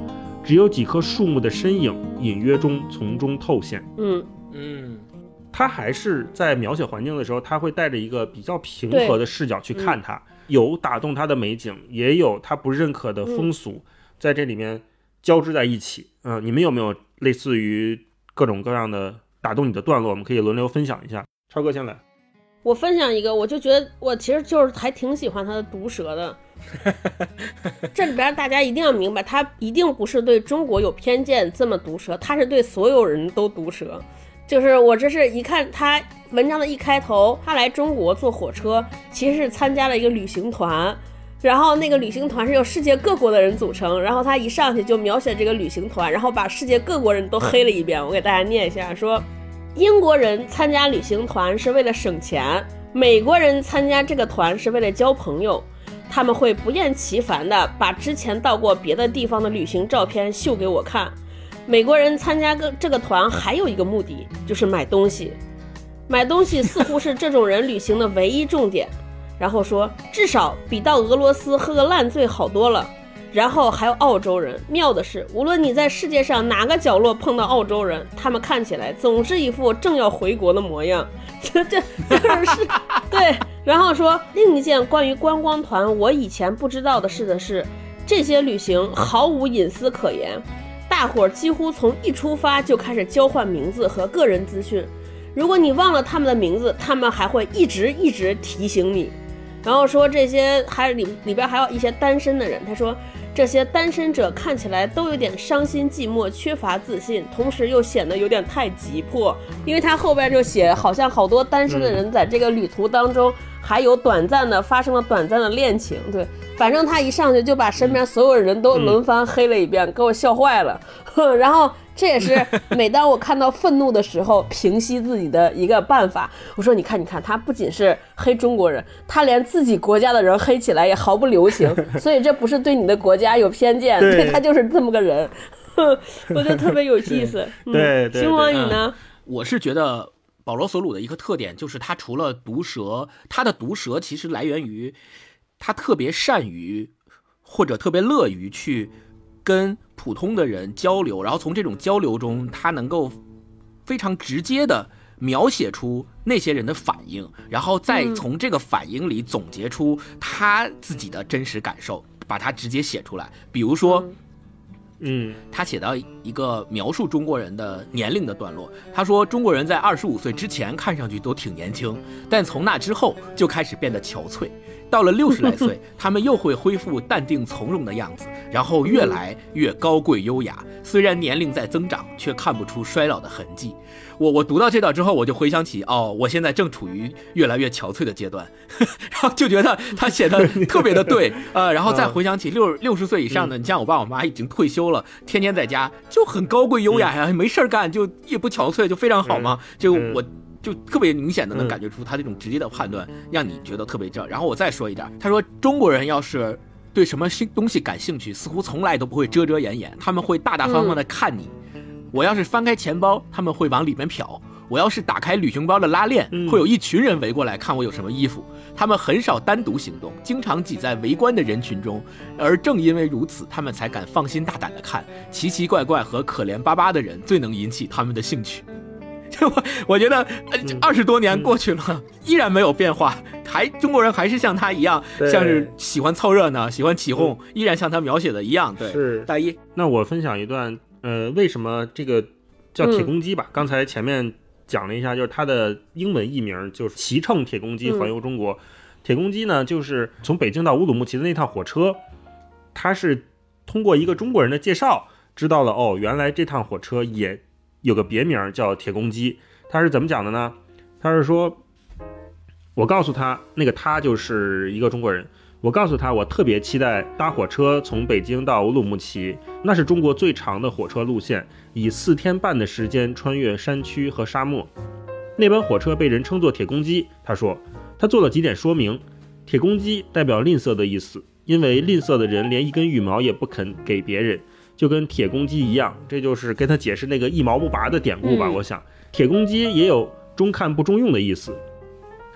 只有几棵树木的身影隐约中从中透现。嗯，嗯，他还是在描写环境的时候，他会带着一个比较平和的视角去看它，有打动他的美景，也有他不认可的风俗，在这里面交织在一起。嗯、你们有没有类似于各种各样的打动你的段落？我们可以轮流分享一下。超哥先来。我分享一个，我就觉得我其实就是还挺喜欢他的毒舌的。这里边大家一定要明白，他一定不是对中国有偏见这么毒舌，他是对所有人都毒舌。就是我这是一看他文章的一开头，他来中国坐火车，其实是参加了一个旅行团，然后那个旅行团是由世界各国的人组成，然后他一上去就描写这个旅行团，然后把世界各国人都黑了一遍。我给大家念一下，说英国人参加旅行团是为了省钱，美国人参加这个团是为了交朋友。他们会不厌其烦地把之前到过别的地方的旅行照片秀给我看。美国人参加个这个团还有一个目的，就是买东西。买东西似乎是这种人旅行的唯一重点。然后说，至少比到俄罗斯喝个烂醉好多了。然后还有澳洲人，妙的是，无论你在世界上哪个角落碰到澳洲人，他们看起来总是一副正要回国的模样。这这就是对。然后说另一件关于观光团我以前不知道的事的是，这些旅行毫无隐私可言，大伙儿几乎从一出发就开始交换名字和个人资讯。如果你忘了他们的名字，他们还会一直一直提醒你。然后说这些还里里边还有一些单身的人，他说这些单身者看起来都有点伤心寂寞，缺乏自信，同时又显得有点太急迫，因为他后边就写好像好多单身的人在这个旅途当中还有短暂的发生了短暂的恋情，对，反正他一上去就把身边所有人都轮番黑了一遍，给我笑坏了，然后。这也是每当我看到愤怒的时候，平息自己的一个办法。我说，你看，你看，他不仅是黑中国人，他连自己国家的人黑起来也毫不留情。所以这不是对你的国家有偏见，对对他就是这么个人。我觉得特别有意思。嗯对对星光对你呢？我是觉得保罗·索鲁的一个特点就是他除了毒舌，他的毒舌其实来源于他特别善于或者特别乐于去跟普通的人交流，然后从这种交流中，他能够非常直接的描写出那些人的反应，然后再嗯从这个反应里总结出他自己的真实感受，把它直接写出来。比如说。嗯嗯他写到一个描述中国人的年龄的段落，他说中国人在二十五岁之前看上去都挺年轻，但从那之后就开始变得憔悴。到了六十来岁，他们又会恢复淡定从容的样子，然后越来越高贵优雅。虽然年龄在增长，却看不出衰老的痕迹。我我读到这段之后，我就回想起，哦，我现在正处于越来越憔悴的阶段，然后就觉得他写的特别的对，呃，然后再回想起六六十岁以上的，你像我爸我妈已经退休了，天天在家就很高贵优雅呀，没事儿干就也不憔悴，就非常好嘛。就嗯。我就特别明显的能嗯感觉出他这种直接的判断，让你觉得特别正。然后我再说一点，他说中国人要是对什么新东西感兴趣，似乎从来都不会遮遮掩掩，他们会大大方方的看你。我要是翻开钱包，他们会往里面瞟；我要是打开旅行包的拉链，嗯会有一群人围过来看我有什么衣服。他们很少单独行动，经常挤在围观的人群中，而正因为如此，他们才敢放心大胆的看奇奇怪怪和可怜巴巴的人，最能引起他们的兴趣。就 我我觉得，二十多年过去了，依然没有变化，还中国人还是像他一样，像是喜欢凑热闹、喜欢起哄，依然像他描写的一样。对，是大一，那我分享一段，呃，为什么这个叫铁公鸡吧？刚才前面讲了一下，就是它的英文译名就是骑乘铁公鸡环游中国。铁公鸡呢，就是从北京到乌鲁木齐的那趟火车，它是通过一个中国人的介绍知道了哦，原来这趟火车也有个别名叫铁公鸡。他是怎么讲的呢？他是说，我告诉他，那个他就是一个中国人。我告诉他，我特别期待搭火车从北京到乌鲁木齐，那是中国最长的火车路线，以四天半的时间穿越山区和沙漠。那班火车被人称作“铁公鸡”。他说，他做了几点说明：“铁公鸡代表吝啬的意思，因为吝啬的人连一根羽毛也不肯给别人，就跟铁公鸡一样。”这就是跟他解释那个一毛不拔的典故吧。嗯我想，铁公鸡也有中看不中用的意思，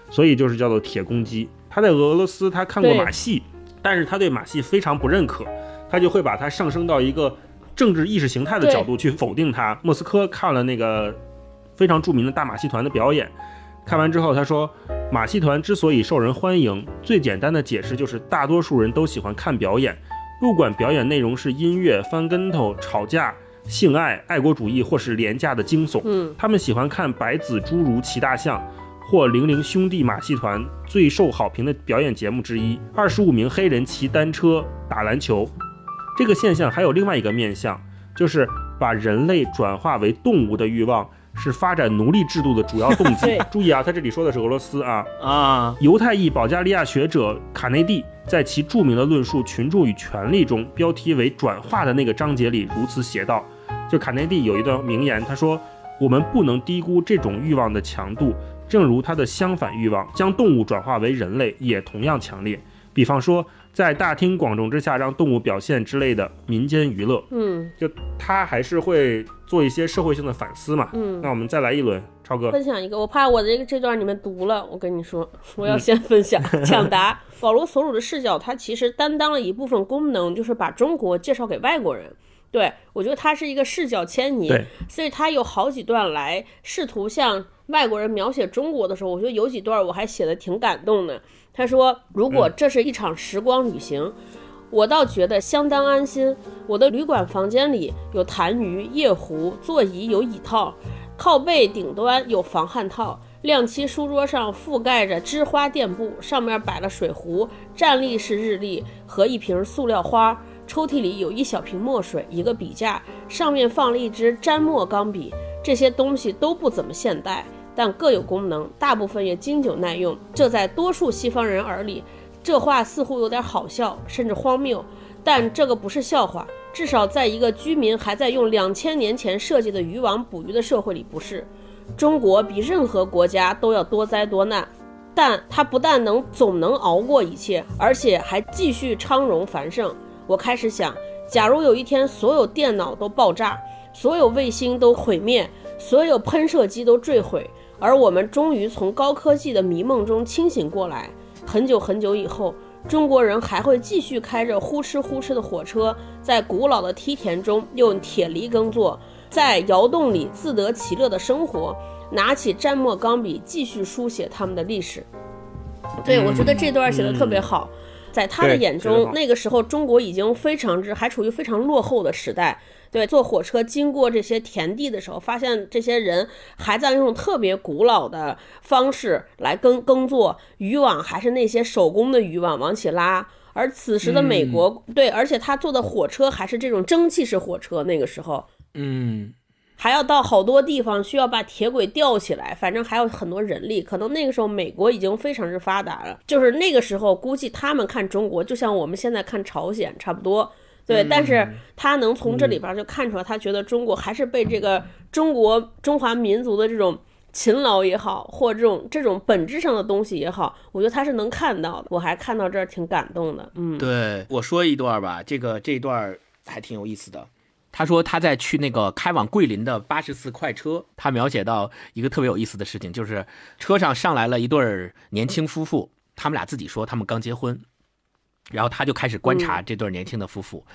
所以就是叫做铁公鸡。他在俄罗斯他看过马戏，但是他对马戏非常不认可，他就会把它上升到一个政治意识形态的角度去否定它。莫斯科看了那个非常著名的大马戏团的表演，看完之后他说，马戏团之所以受人欢迎，最简单的解释就是大多数人都喜欢看表演，不管表演内容是音乐、翻跟头、吵架。性爱、爱国主义或是廉价的惊悚，嗯，他们喜欢看白子侏儒骑大象，或零零兄弟马戏团最受好评的表演节目之一。二十五名黑人骑单车、打篮球，这个现象还有另外一个面向，就是把人类转化为动物的欲望是发展奴隶制度的主要动机。注意啊，他这里说的是俄罗斯啊。啊，犹太裔保加利亚学者卡内蒂在其著名的论述《群众与权力》中，标题为“转化”的那个章节里如此写道：就卡内蒂有一段名言，他说：“我们不能低估这种欲望的强度，正如它的相反欲望将动物转化为人类也同样强烈。比方说，在大庭广众之下让动物表现之类的民间娱乐，嗯就他还是会做一些社会性的反思嘛。嗯。那我们再来一轮，超哥。分享一个，我怕我的这个这段你们读了，我跟你说，我要嗯先分享。抢答，保罗索鲁的视角，他其实担当了一部分功能，就是把中国介绍给外国人。对我觉得它是一个视角迁移，所以他有好几段来试图向外国人描写中国的时候，我觉得有几段我还写的挺感动的。他说，如果这是一场时光旅行。我倒觉得相当安心。我的旅馆房间里有痰盂、夜壶，座椅有椅套，靠背顶端有防汗套，亮漆书桌上覆盖着织花垫布，上面摆了水壶、站立式日历和一瓶塑料花。抽屉里有一小瓶墨水，一个笔架，上面放了一支沾墨钢笔。这些东西都不怎么现代，但各有功能，大部分也经久耐用。这在多数西方人耳里，这话似乎有点好笑，甚至荒谬。但这个不是笑话，至少在一个居民还在用两千年前设计的渔网捕鱼的社会里不是。中国比任何国家都要多灾多难，但它不但能总能熬过一切，而且还继续昌荣繁盛。我开始想，假如有一天所有电脑都爆炸，所有卫星都毁灭，所有喷射机都坠毁，而我们终于从高科技的迷梦中清醒过来，很久很久以后，中国人还会继续开着呼哧呼哧的火车，在古老的梯田中用铁犁耕作，在窑洞里自得其乐的生活，拿起蘸墨钢笔继续书写他们的历史。对，我觉得这段写的特别好。在他的眼中，那个时候中国已经非常之还处于非常落后的时代。对，坐火车经过这些田地的时候，发现这些人还在用特别古老的方式来耕耕作，渔网还是那些手工的渔网往起拉。而此时的美国，对，而且他坐的火车还是这种蒸汽式火车，那个时候嗯，还要到好多地方需要把铁轨吊起来，反正还有很多人力。可能那个时候美国已经非常之发达了，就是那个时候估计他们看中国就像我们现在看朝鲜差不多。对，但是他能从这里边就看出来，他觉得中国还是被这个中国中华民族的这种勤劳也好，或这种这种本质上的东西也好，我觉得他是能看到的。我还看到这儿挺感动的，嗯，对，我说一段吧，这个这一段还挺有意思的。他说他在去那个开往桂林的八十四快车，他描写到一个特别有意思的事情，就是车上上来了一对年轻夫妇，他们俩自己说他们刚结婚，然后他就开始观察这对年轻的夫妇。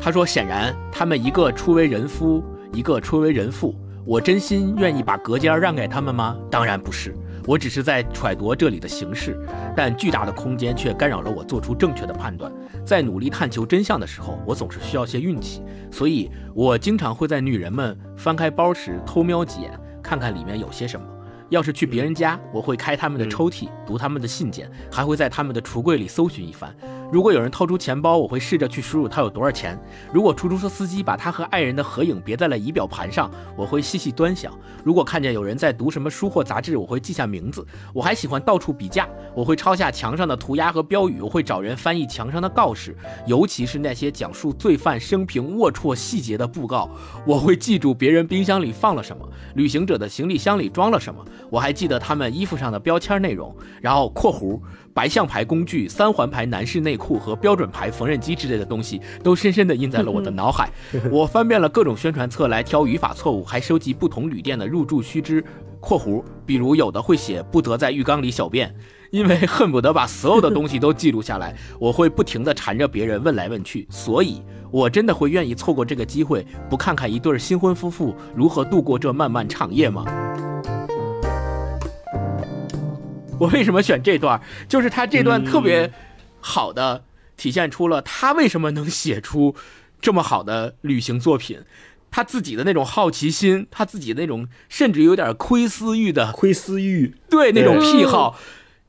他说，显然他们一个初为人夫，一个初为人妇。我真心愿意把隔间让给他们吗？当然不是，我只是在揣度这里的形势，但巨大的空间却干扰了我做出正确的判断。在努力探求真相的时候，我总是需要些运气，所以我经常会在女人们翻开包时偷瞄几眼，看看里面有些什么。要是去别人家，我会开他们的抽屉，读他们的信件，还会在他们的橱柜里搜寻一番。如果有人掏出钱包，我会试着去输入他有多少钱。如果出租车司机把他和爱人的合影别在了仪表盘上，我会细细端详。如果看见有人在读什么书或杂志，我会记下名字。我还喜欢到处比价，我会抄下墙上的涂鸦和标语，我会找人翻译墙上的告示，尤其是那些讲述罪犯生平龌龊细节的布告。我会记住别人冰箱里放了什么，旅行者的行李箱里装了什么，我还记得他们衣服上的标签内容。然后（括弧）白象牌工具、三环牌男士内裤和标准牌缝纫机之类的东西，都深深地印在了我的脑海。我翻遍了各种宣传册来挑语法错误，还收集不同旅店的入住须知。（括弧）比如有的会写不得在浴缸里小便，因为恨不得把所有的东西都记录下来，我会不停地缠着别人问来问去，所以我真的会愿意错过这个机会，不看看一对新婚夫妇如何度过这漫漫长夜吗？我为什么选这段？就是他这段特别好的体现出了他为什么能写出这么好的旅行作品。他自己的那种好奇心，他自己那种甚至有点窥私欲的窥私欲，对那种癖好，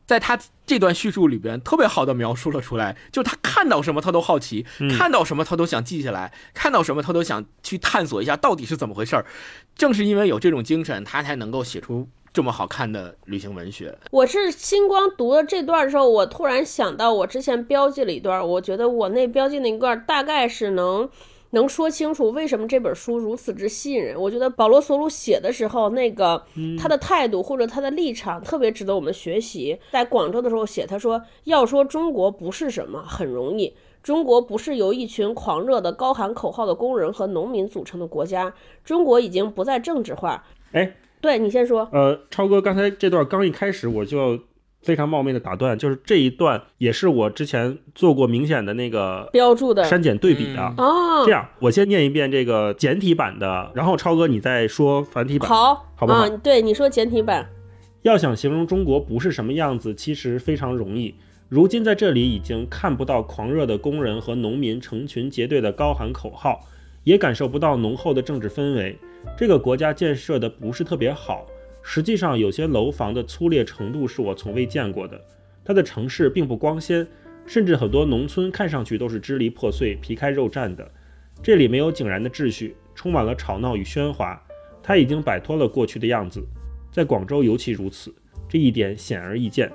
在他这段叙述里边特别好的描述了出来。就他看到什么他都好奇，看到什么他都想记下来，看到什么他都想去探索一下到底是怎么回事儿。正是因为有这种精神，他才能够写出这么好看的旅行文学。我是星光读了这段的时候，我突然想到，我之前标记了一段，我觉得我那标记那一段大概是能。能说清楚为什么这本书如此之吸引人？我觉得保罗·索鲁写的时候，那个他的态度或者他的立场特别值得我们学习。在广州的时候写，他说：“要说中国不是什么，很容易。中国不是由一群狂热的、高喊口号的工人和农民组成的国家。中国已经不再政治化。”哎，对你先说。呃，超哥，刚才这段刚一开始我就。非常冒昧的打断，就是这一段也是我之前做过明显的那个标注的删减对比的哦。这样，我先念一遍这个简体版的，然后超哥你再说繁体版，好，好不好？对，你说简体版。要想形容中国不是什么样子，其实非常容易。如今在这里已经看不到狂热的工人和农民成群结队的高喊口号，也感受不到浓厚的政治氛围。这个国家建设的不是特别好。实际上，有些楼房的粗劣程度是我从未见过的。它的城市并不光鲜，甚至很多农村看上去都是支离破碎、皮开肉绽的。这里没有井然的秩序，充满了吵闹与喧哗。它已经摆脱了过去的样子，在广州尤其如此，这一点显而易见。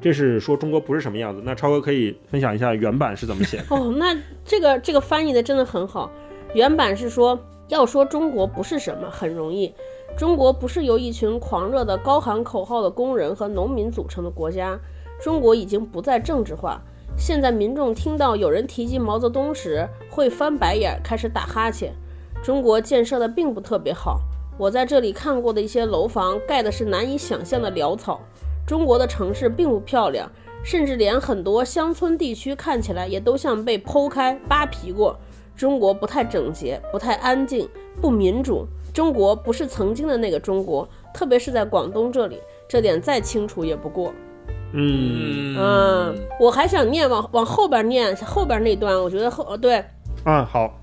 这是说中国不是什么样子。那超哥可以分享一下原版是怎么写的？哦，那这个这个翻译的真的很好。原版是说，要说中国不是什么，很容易。中国不是由一群狂热的、高喊口号的工人和农民组成的国家。中国已经不再政治化。现在民众听到有人提及毛泽东时，会翻白眼，开始打哈欠。中国建设的并不特别好。我在这里看过的一些楼房，盖的是难以想象的潦草。中国的城市并不漂亮，甚至连很多乡村地区看起来也都像被剖开、扒皮过。中国不太整洁，不太安静，不民主。中国不是曾经的那个中国，特别是在广东这里，这点再清楚也不过。嗯嗯，我还想念往往后边念后边那段，我觉得后对，嗯好。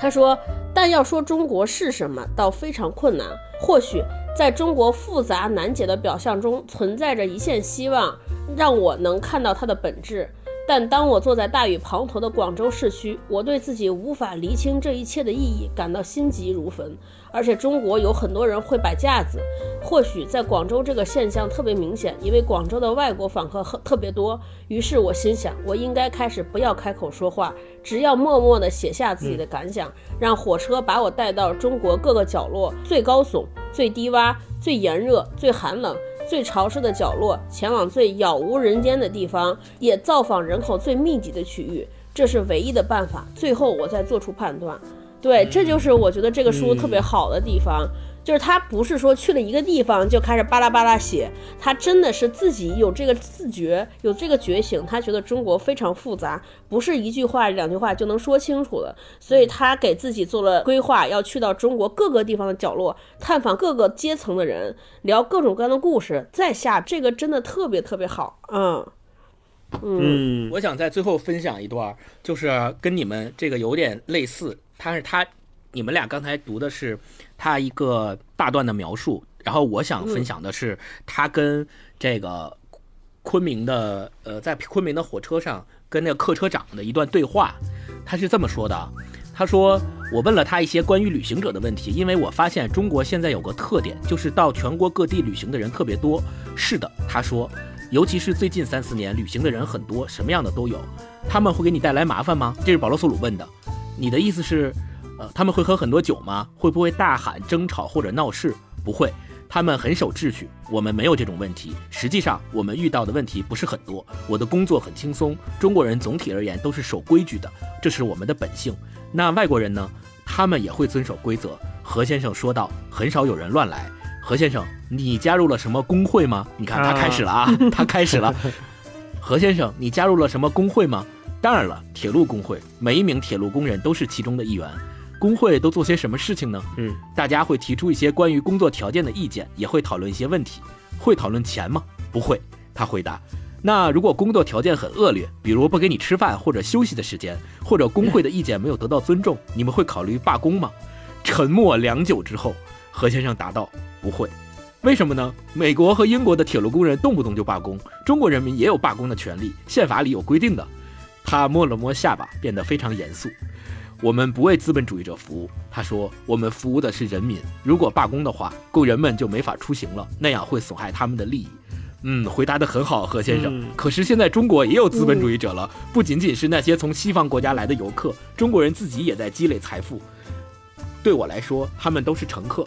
他说，但要说中国是什么，倒非常困难。或许在中国复杂难解的表象中，存在着一线希望，让我能看到它的本质。但当我坐在大雨滂沱的广州市区，我对自己无法厘清这一切的意义感到心急如焚。而且中国有很多人会摆架子，或许在广州这个现象特别明显，因为广州的外国访客特别多。于是我心想，我应该开始不要开口说话，只要默默地写下自己的感想，让火车把我带到中国各个角落，最高耸、最低洼、最炎热、最寒冷、最潮湿的角落，前往最杳无人烟的地方，也造访人口最密集的区域。这是唯一的办法。最后我再做出判断。对，这就是我觉得这个书特别好的地方，就是他不是说去了一个地方就开始巴拉巴拉写，他真的是自己有这个自觉，有这个觉醒，他觉得中国非常复杂，不是一句话两句话就能说清楚的，所以他给自己做了规划，要去到中国各个地方的角落，探访各个阶层的人，聊各种各样的故事，再下这个真的特别特别好，嗯。嗯，我想在最后分享一段，就是跟你们这个有点类似。他是他，你们俩刚才读的是他一个大段的描述，然后我想分享的是他跟这个昆明的呃，在昆明的火车上跟那个客车长的一段对话。他是这么说的：“他说我问了他一些关于旅行者的问题，因为我发现中国现在有个特点，就是到全国各地旅行的人特别多。是的，他说，尤其是最近三四年，旅行的人很多，什么样的都有。他们会给你带来麻烦吗？这是保罗·索鲁问的。”你的意思是，呃，他们会喝很多酒吗？会不会大喊、争吵或者闹事？不会，他们很守秩序。我们没有这种问题。实际上，我们遇到的问题不是很多。我的工作很轻松。中国人总体而言都是守规矩的，这是我们的本性。那外国人呢？他们也会遵守规则。何先生说道：“很少有人乱来。”何先生，你加入了什么工会吗？你看他开始了啊，他开始了。何先生，你加入了什么工会吗？当然了，铁路工会，每一名铁路工人都是其中的一员。工会都做些什么事情呢？嗯，大家会提出一些关于工作条件的意见，也会讨论一些问题。会讨论钱吗？不会。他回答。那如果工作条件很恶劣，比如不给你吃饭或者休息的时间，或者工会的意见没有得到尊重，你们会考虑罢工吗？沉默良久之后，何先生答道：“不会。为什么呢？美国和英国的铁路工人动不动就罢工，中国人民也有罢工的权利，宪法里有规定的。”他摸了摸下巴，变得非常严肃。我们不为资本主义者服务，他说，我们服务的是人民。如果罢工的话，工人们就没法出行了，那样会损害他们的利益。嗯，回答的很好，何先生。可是现在中国也有资本主义者了，不仅仅是那些从西方国家来的游客，中国人自己也在积累财富。对我来说，他们都是乘客。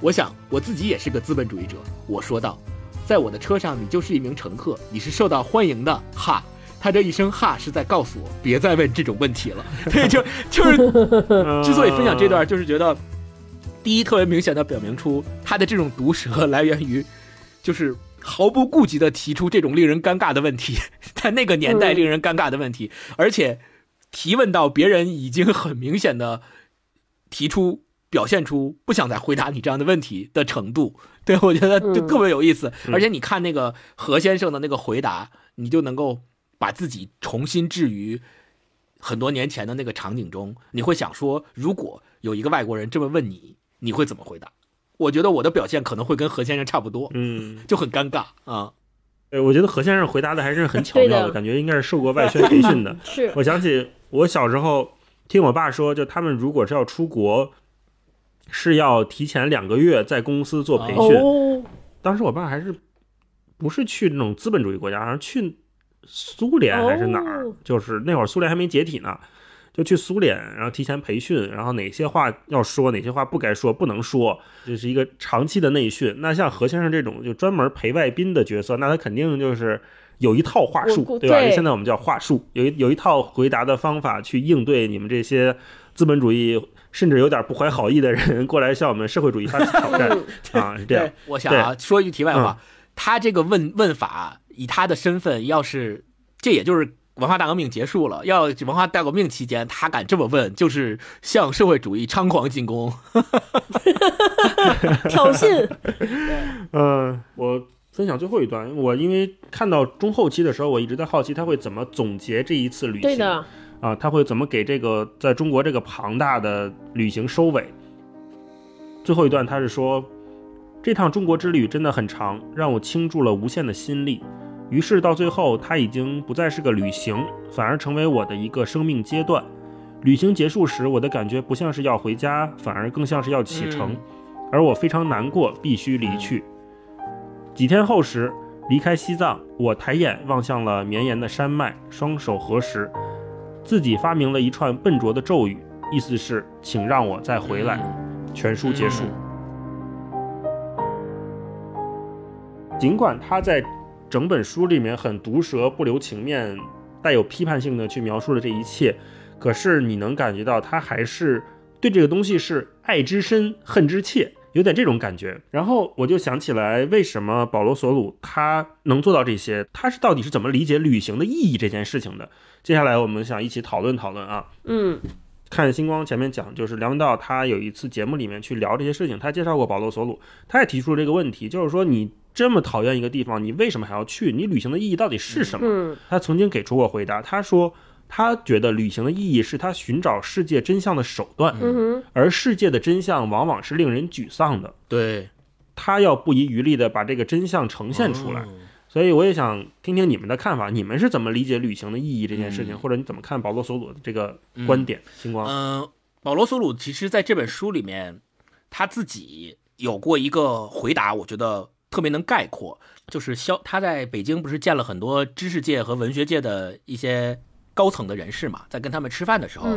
我想我自己也是个资本主义者。我说道，在我的车上，你就是一名乘客，你是受到欢迎的。哈。他这一声哈是在告诉我，别再问这种问题了。对，就就是 之所以分享这段，就是觉得第一特别明显的表明出他的这种毒舌来源于，就是毫不顾及的提出这种令人尴尬的问题，在那个年代令人尴尬的问题，而且提问到别人已经很明显的提出表现出不想再回答你这样的问题的程度。对我觉得就特别有意思，而且你看那个何先生的那个回答，你就能够。把自己重新置于很多年前的那个场景中，你会想说，如果有一个外国人这么问你，你会怎么回答？我觉得我的表现可能会跟何先生差不多，嗯，就很尴尬啊。对，我觉得何先生回答的还是很巧妙的，感觉应该是受过外宣培训的。是我想起我小时候听我爸说，就他们如果是要出国，是要提前两个月在公司做培训。当时我爸还是不是去那种资本主义国家，好像去。苏联还是哪儿？就是那会儿苏联还没解体呢，就去苏联，然后提前培训，然后哪些话要说，哪些话不该说，不能说，这是一个长期的内训。那像何先生这种就专门陪外宾的角色，那他肯定就是有一套话术，对吧？现在我们叫话术，有一有一套回答的方法去应对你们这些资本主义甚至有点不怀好意的人过来向我们社会主义发起挑战啊，是这样。我想啊，说一句题外话，他这个问问法。以他的身份，要是这也就是文化大革命结束了，要文化大革命期间他敢这么问，就是向社会主义猖狂进攻，挑衅。嗯，我分享最后一段，我因为看到中后期的时候，我一直在好奇他会怎么总结这一次旅行。对的，啊，他会怎么给这个在中国这个庞大的旅行收尾？最后一段他是说，这趟中国之旅真的很长，让我倾注了无限的心力。于是到最后，它已经不再是个旅行，反而成为我的一个生命阶段。旅行结束时，我的感觉不像是要回家，反而更像是要启程，而我非常难过，必须离去。几天后时，离开西藏，我抬眼望向了绵延的山脉，双手合十，自己发明了一串笨拙的咒语，意思是请让我再回来。全书结束。尽管他在。整本书里面很毒舌、不留情面、带有批判性的去描述了这一切，可是你能感觉到他还是对这个东西是爱之深、恨之切，有点这种感觉。然后我就想起来，为什么保罗·索鲁他能做到这些？他是到底是怎么理解旅行的意义这件事情的？接下来我们想一起讨论讨论啊。嗯，看星光前面讲，就是梁文道他有一次节目里面去聊这些事情，他介绍过保罗·索鲁，他也提出了这个问题，就是说你。这么讨厌一个地方，你为什么还要去？你旅行的意义到底是什么？他曾经给出过回答，他说他觉得旅行的意义是他寻找世界真相的手段，而世界的真相往往是令人沮丧的。对，他要不遗余力的把这个真相呈现出来。所以我也想听听你们的看法，你们是怎么理解旅行的意义这件事情，或者你怎么看保罗·索鲁的这个观点？星光，嗯，保罗·索鲁其实在这本书里面，他自己有过一个回答，我觉得。特别能概括，就是肖他在北京不是见了很多知识界和文学界的一些高层的人士嘛，在跟他们吃饭的时候，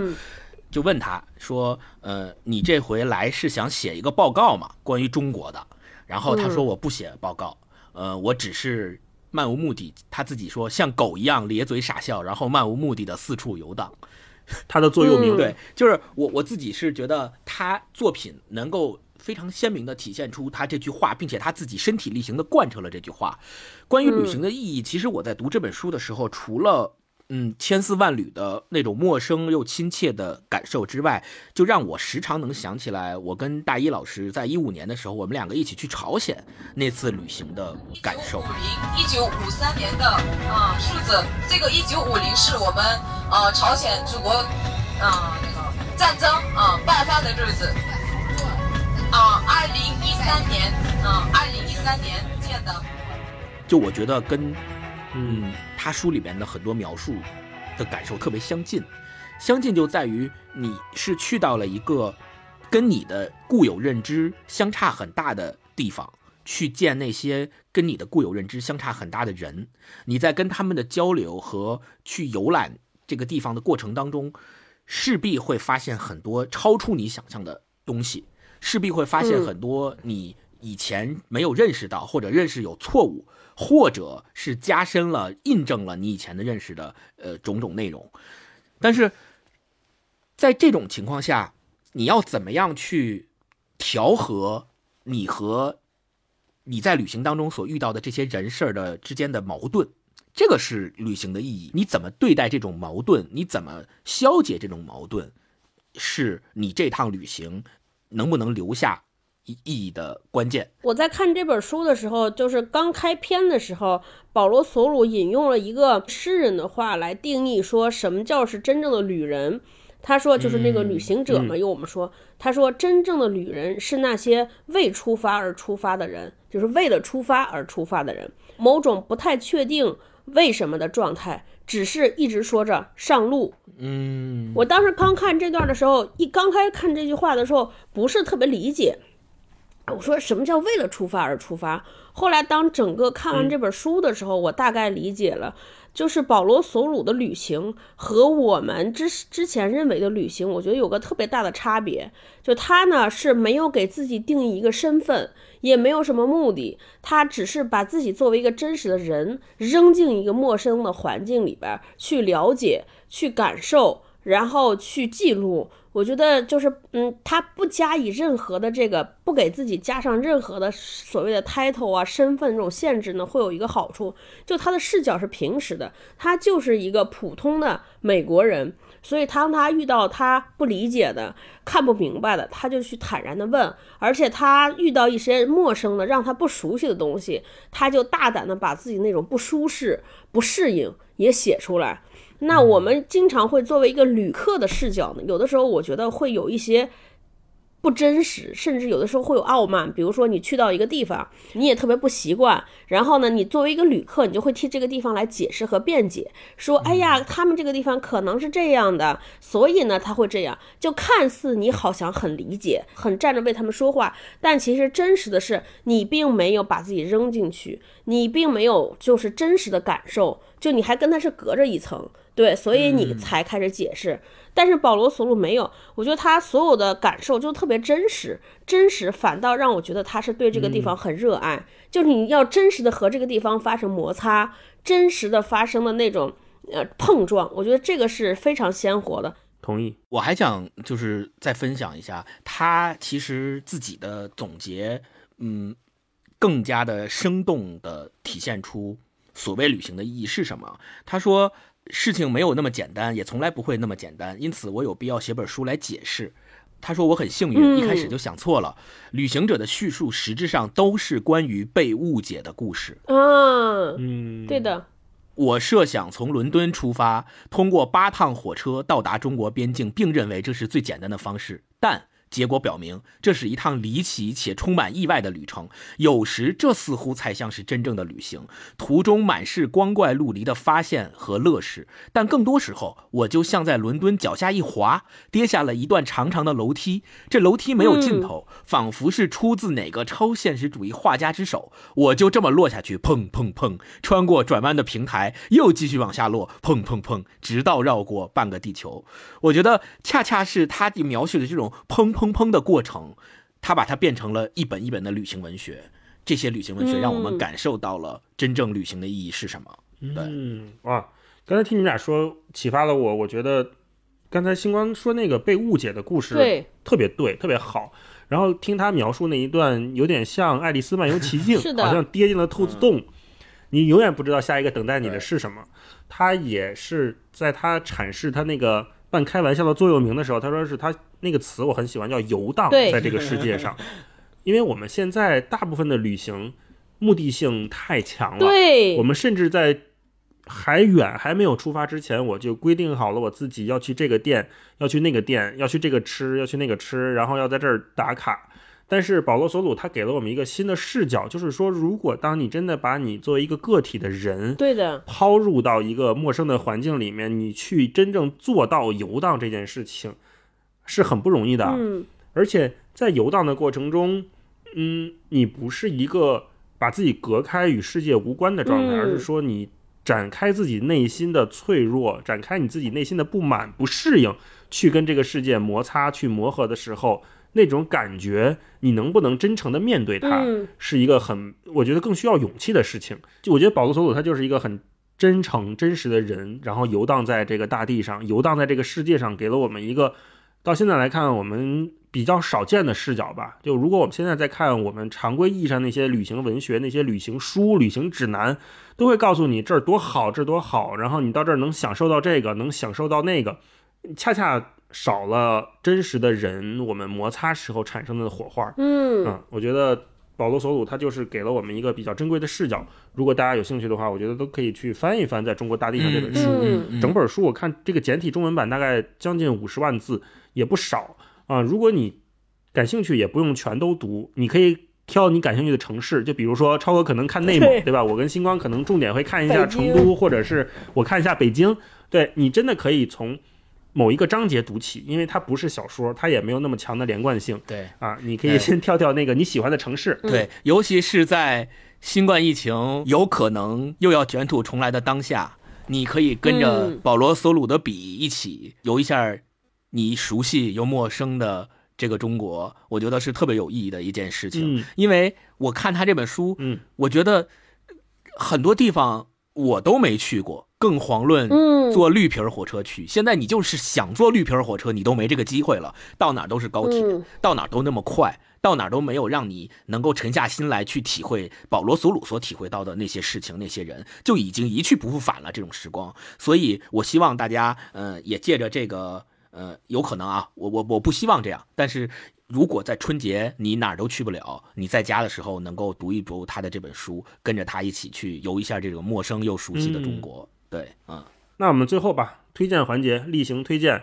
就问他说：“呃，你这回来是想写一个报告吗？关于中国的？”然后他说：“我不写报告，呃，我只是漫无目的。”他自己说：“像狗一样咧嘴傻笑，然后漫无目的的四处游荡。”他的座右铭对，就是我我自己是觉得他作品能够。非常鲜明的体现出他这句话，并且他自己身体力行的贯彻了这句话。关于旅行的意义，其实我在读这本书的时候，除了嗯，千丝万缕的那种陌生又亲切的感受之外，就让我时常能想起来，我跟大一老师在一五年的时候，我们两个一起去朝鲜那次旅行的感受。五零一九五三年的啊数字，这个一九五零是我们呃朝鲜祖国啊那个战争啊爆发的日子啊，二零一三年啊，二零一三年建的。就我觉得跟。嗯，他书里面的很多描述的感受特别相近，相近就在于你是去到了一个跟你的固有认知相差很大的地方，去见那些跟你的固有认知相差很大的人，你在跟他们的交流和去游览这个地方的过程当中，势必会发现很多超出你想象的东西，势必会发现很多你以前没有认识到或者认识有错误。或者是加深了、印证了你以前的认识的呃种种内容，但是在这种情况下，你要怎么样去调和你和你在旅行当中所遇到的这些人事儿的之间的矛盾？这个是旅行的意义。你怎么对待这种矛盾？你怎么消解这种矛盾？是你这趟旅行能不能留下？意义的关键。我在看这本书的时候，就是刚开篇的时候，保罗·索鲁引用了一个诗人的话来定义说什么叫是真正的旅人。他说，就是那个旅行者嘛。由我们说，他说，真正的旅人是那些为出发而出发的人，就是为了出发而出发的人。某种不太确定为什么的状态，只是一直说着上路。嗯，我当时刚看这段的时候，一刚开始看这句话的时候，不是特别理解。我说什么叫为了出发而出发？后来当整个看完这本书的时候，我大概理解了，就是保罗·索鲁的旅行和我们之之前认为的旅行，我觉得有个特别大的差别，就他呢是没有给自己定义一个身份，也没有什么目的，他只是把自己作为一个真实的人扔进一个陌生的环境里边去了解、去感受，然后去记录。我觉得就是，嗯，他不加以任何的这个，不给自己加上任何的所谓的 title 啊、身份这种限制呢，会有一个好处，就他的视角是平时的，他就是一个普通的美国人，所以当他遇到他不理解的、看不明白的，他就去坦然的问，而且他遇到一些陌生的、让他不熟悉的东西，他就大胆的把自己那种不舒适、不适应也写出来。那我们经常会作为一个旅客的视角呢，有的时候我觉得会有一些不真实，甚至有的时候会有傲慢。比如说你去到一个地方，你也特别不习惯，然后呢，你作为一个旅客，你就会替这个地方来解释和辩解，说：“哎呀，他们这个地方可能是这样的，所以呢，他会这样。”就看似你好像很理解，很站着为他们说话，但其实真实的是你并没有把自己扔进去，你并没有就是真实的感受，就你还跟他是隔着一层。对，所以你才开始解释，但是保罗·索鲁没有，我觉得他所有的感受就特别真实，真实反倒让我觉得他是对这个地方很热爱，就是你要真实的和这个地方发生摩擦，真实的发生的那种呃碰撞，我觉得这个是非常鲜活的。同意。我还想就是再分享一下他其实自己的总结，嗯，更加的生动的体现出所谓旅行的意义是什么。他说。事情没有那么简单，也从来不会那么简单，因此我有必要写本书来解释。他说我很幸运，一开始就想错了。旅行者的叙述实质上都是关于被误解的故事。嗯，对的。我设想从伦敦出发，通过八趟火车到达中国边境，并认为这是最简单的方式，但。结果表明，这是一趟离奇且充满意外的旅程。有时，这似乎才像是真正的旅行，途中满是光怪陆离的发现和乐事。但更多时候，我就像在伦敦脚下一滑，跌下了一段长长的楼梯。这楼梯没有尽头，仿佛是出自哪个超现实主义画家之手。我就这么落下去，砰砰砰，穿过转弯的平台，又继续往下落，砰砰砰，直到绕过半个地球。我觉得，恰恰是他描写的这种砰砰。砰砰的过程，他把它变成了一本一本的旅行文学。这些旅行文学让我们感受到了真正旅行的意义是什么。嗯，哇！刚才听你们俩说，启发了我。我觉得刚才星光说那个被误解的故事，对，特别对，特别好。然后听他描述那一段，有点像《爱丽丝漫游奇境》，是的好像跌进了兔子洞，你永远不知道下一个等待你的是什么。他也是在他阐释他那个半开玩笑的座右铭的时候，他说是他那个词我很喜欢，叫游荡在这个世界上，因为我们现在大部分的旅行目的性太强了，对我，们甚至在还远还没有出发之前，我就规定好了我自己要去这个店，要去那个店，要去这个吃，要去那个吃，然后要在这儿打卡。但是保罗·索鲁他给了我们一个新的视角，就是说，如果当你真的把你作为一个个体的人对的，抛入到一个陌生的环境里面，你去真正做到游荡这件事情，是很不容易的。嗯，而且在游荡的过程中，嗯，你不是一个把自己隔开与世界无关的状态，嗯而是说你展开自己内心的脆弱，展开你自己内心的不满、不适应，去跟这个世界摩擦、去磨合的时候，那种感觉，你能不能真诚的面对它，嗯是一个很，我觉得更需要勇气的事情。就我觉得保罗·索鲁他就是一个很。真诚、真实的人，然后游荡在这个大地上，游荡在这个世界上，给了我们一个到现在来看，我们比较少见的视角吧。就如果我们现在在看我们常规意义上那些旅行文学、那些旅行书、旅行指南，都会告诉你这儿多好，这儿多好，然后你到这儿能享受到这个，能享受到那个，恰恰少了真实的人我们摩擦时候产生的火花。嗯，嗯，我觉得保罗·索鲁他就是给了我们一个比较珍贵的视角。如果大家有兴趣的话，我觉得都可以去翻一翻《在中国大地上》这本书。嗯整本书我看这个简体中文版大概将近五十万字，也不少啊。如果你感兴趣，也不用全都读，你可以挑你感兴趣的城市，就比如说超哥可能看内蒙，对对吧？我跟星光可能重点会看一下成都，或者是我看一下北京。对你真的可以从某一个章节读起，因为它不是小说，它也没有那么强的连贯性对。啊。你可以哎先挑挑那个你喜欢的城市，对，尤其是在新冠疫情有可能又要卷土重来的当下，你可以跟着嗯。保罗·索鲁的笔一起游一下你熟悉又陌生的这个中国，我觉得是特别有意义的一件事情。嗯。因为我看他这本书，嗯，我觉得很多地方我都没去过，更遑论嗯坐绿皮儿火车去。现在你就是想坐绿皮儿火车，你都没这个机会了，到哪都是高铁，嗯到哪都那么快，到哪都没有让你能够沉下心来去体会保罗·索鲁所体会到的那些事情、那些人，就已经一去不复返了。这种时光，所以我希望大家，呃，也借着这个，呃，有可能啊，我我我不希望这样，但是。如果在春节你哪儿都去不了，你在家的时候能够读一读他的这本书，跟着他一起去游一下这种陌生又熟悉的中国。对，嗯，那我们最后吧，推荐环节例行推荐，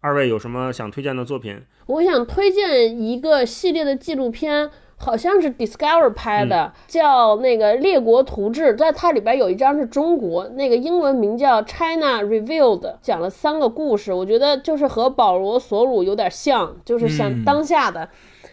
二位有什么想推荐的作品？我想推荐一个系列的纪录片，好像是 Discover 拍的，叫那个《列国图志》，在它里边有一张是中国，那个英文名叫 China Revealed，讲了三个故事，我觉得就是和保罗·索鲁有点像，就是像当下的，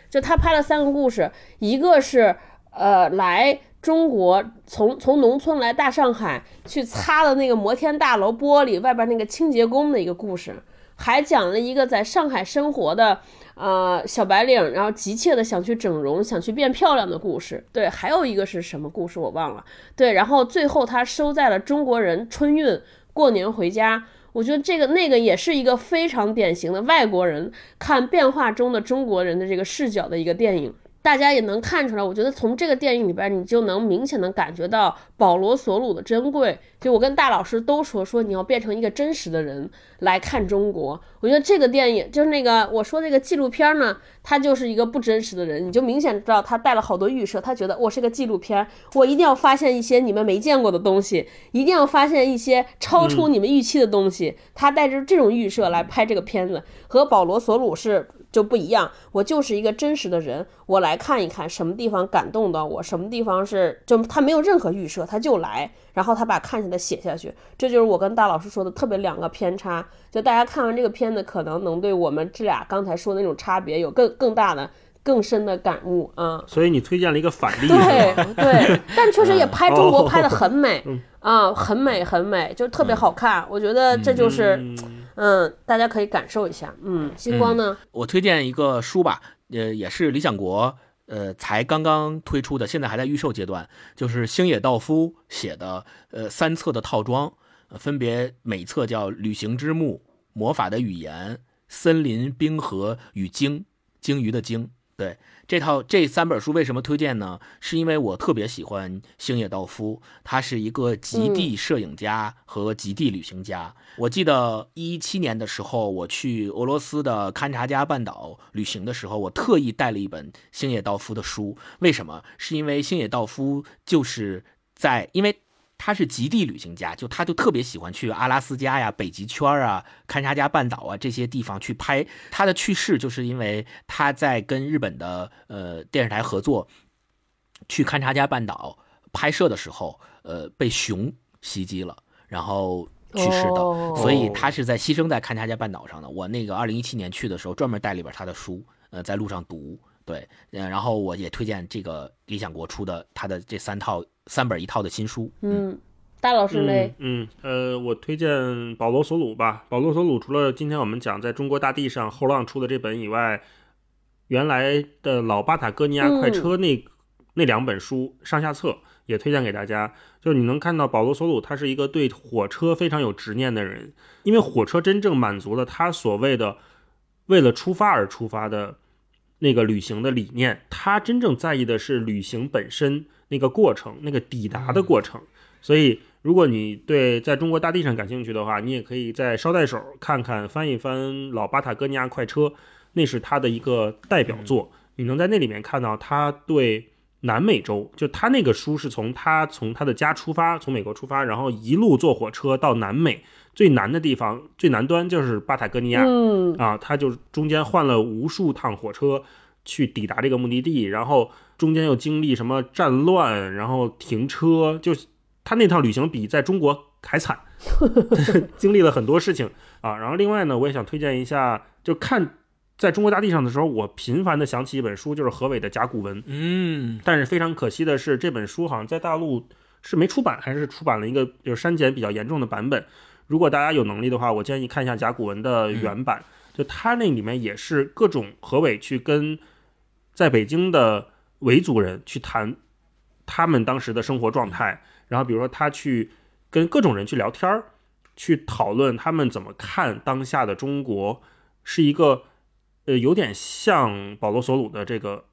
就他拍了三个故事，一个是呃来。中国从从农村来大上海去擦的那个摩天大楼玻璃外边那个清洁工的一个故事，还讲了一个在上海生活的呃小白领，然后急切的想去整容、想去变漂亮的故事。对，还有一个是什么故事我忘了。对，然后最后他收在了中国人春运过年回家。我觉得这个那个也是一个非常典型的外国人看变化中的中国人的这个视角的一个电影。大家也能看出来，我觉得从这个电影里边，你就能明显的感觉到保罗·索鲁的珍贵。就我跟大老师都说，说你要变成一个真实的人来看中国。我觉得这个电影就是那个我说这个纪录片呢，他就是一个不真实的人，你就明显知道他带了好多预设，他觉得我是个纪录片，我一定要发现一些你们没见过的东西，一定要发现一些超出你们预期的东西。他带着这种预设来拍这个片子，和保罗·索鲁是。就不一样，我就是一个真实的人，我来看一看什么地方感动到我，什么地方是就他没有任何预设，他就来，然后他把看见的写下去，这就是我跟大老师说的特别两个偏差。就大家看完这个片子，可能能对我们这俩刚才说的那种差别有更更大的、更深的感悟啊。所以你推荐了一个反例，对？对，但确实也拍中国拍的很美嗯啊，很美很美，就特别好看。我觉得这就是嗯嗯，大家可以感受一下。嗯，星光呢？我推荐一个书吧，呃，也是理想国呃才刚刚推出的，现在还在预售阶段，就是星野道夫写的呃三册的套装，呃分别每册叫《旅行之墓》《魔法的语言》《森林冰河与鲸》鲸鱼的鲸。这套这三本书为什么推荐呢？是因为我特别喜欢星野道夫，他是一个极地摄影家和极地旅行家。我记得一七年的时候，我去俄罗斯的勘察加半岛旅行的时候，我特意带了一本星野道夫的书。为什么？是因为星野道夫就是在因为。他是极地旅行家，就他就特别喜欢去阿拉斯加呀、北极圈啊、堪察加半岛啊这些地方去拍。他的去世就是因为他在跟日本的呃电视台合作，去堪察加半岛拍摄的时候，呃被熊袭击了，然后去世的。所以他是在牺牲在堪察加半岛上的。我那个二零一七年去的时候，专门带了一本他的书，呃，在路上读。对，嗯，然后我也推荐这个理想国出的他的这三套三本一套的新书。嗯，大老师嘞？嗯，呃，我推荐保罗·索鲁吧。保罗·索鲁除了今天我们讲在中国大地上后浪出的这本以外，原来的老巴塔哥尼亚快车那那两本书上下册也推荐给大家。就是你能看到保罗·索鲁他是一个对火车非常有执念的人，因为火车真正满足了他所谓的为了出发而出发的。那个旅行的理念，他真正在意的是旅行本身那个过程，那个抵达的过程。所以，如果你对在中国大地上感兴趣的话，你也可以在捎带手看看、翻一翻《老巴塔哥尼亚快车》，那是他的一个代表作。你能在那里面看到他对南美洲，就他那个书是从他从他的家出发，从美国出发，然后一路坐火车到南美。最难的地方，最南端就是巴塔哥尼亚，嗯啊，他就中间换了无数趟火车去抵达这个目的地，然后中间又经历什么战乱，然后停车，就他那趟旅行比在中国还惨 经历了很多事情啊。然后另外呢，我也想推荐一下，就看在中国大地上的时候，我频繁的想起一本书，就是何伟的甲骨文，嗯，但是非常可惜的是，这本书好像在大陆是没出版，还是出版了一个就是删减比较严重的版本。如果大家有能力的话，我建议看一下甲骨文的原版，就它那里面也是各种何伟去跟在北京的维族人去谈他们当时的生活状态，然后比如说他去跟各种人去聊天儿，去讨论他们怎么看当下的中国，是一个呃有点像保罗·索鲁的这个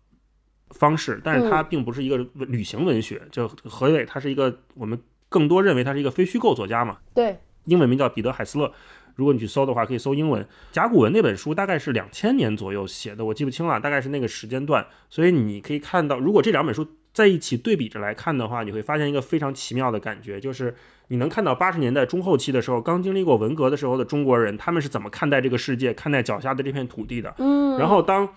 方式，但是它并不是一个旅行文学。就何伟他是一个我们更多认为他是一个非虚构作家嘛，对。英文名叫彼得·海斯勒，如果你去搜的话，可以搜英文。甲骨文那本书大概是两千年左右写的，我记不清了，大概是那个时间段。所以你可以看到，如果这两本书在一起对比着来看的话，你会发现一个非常奇妙的感觉，就是你能看到八十年代中后期的时候，刚经历过文革的时候的中国人，他们是怎么看待这个世界、看待脚下的这片土地的。嗯，然后当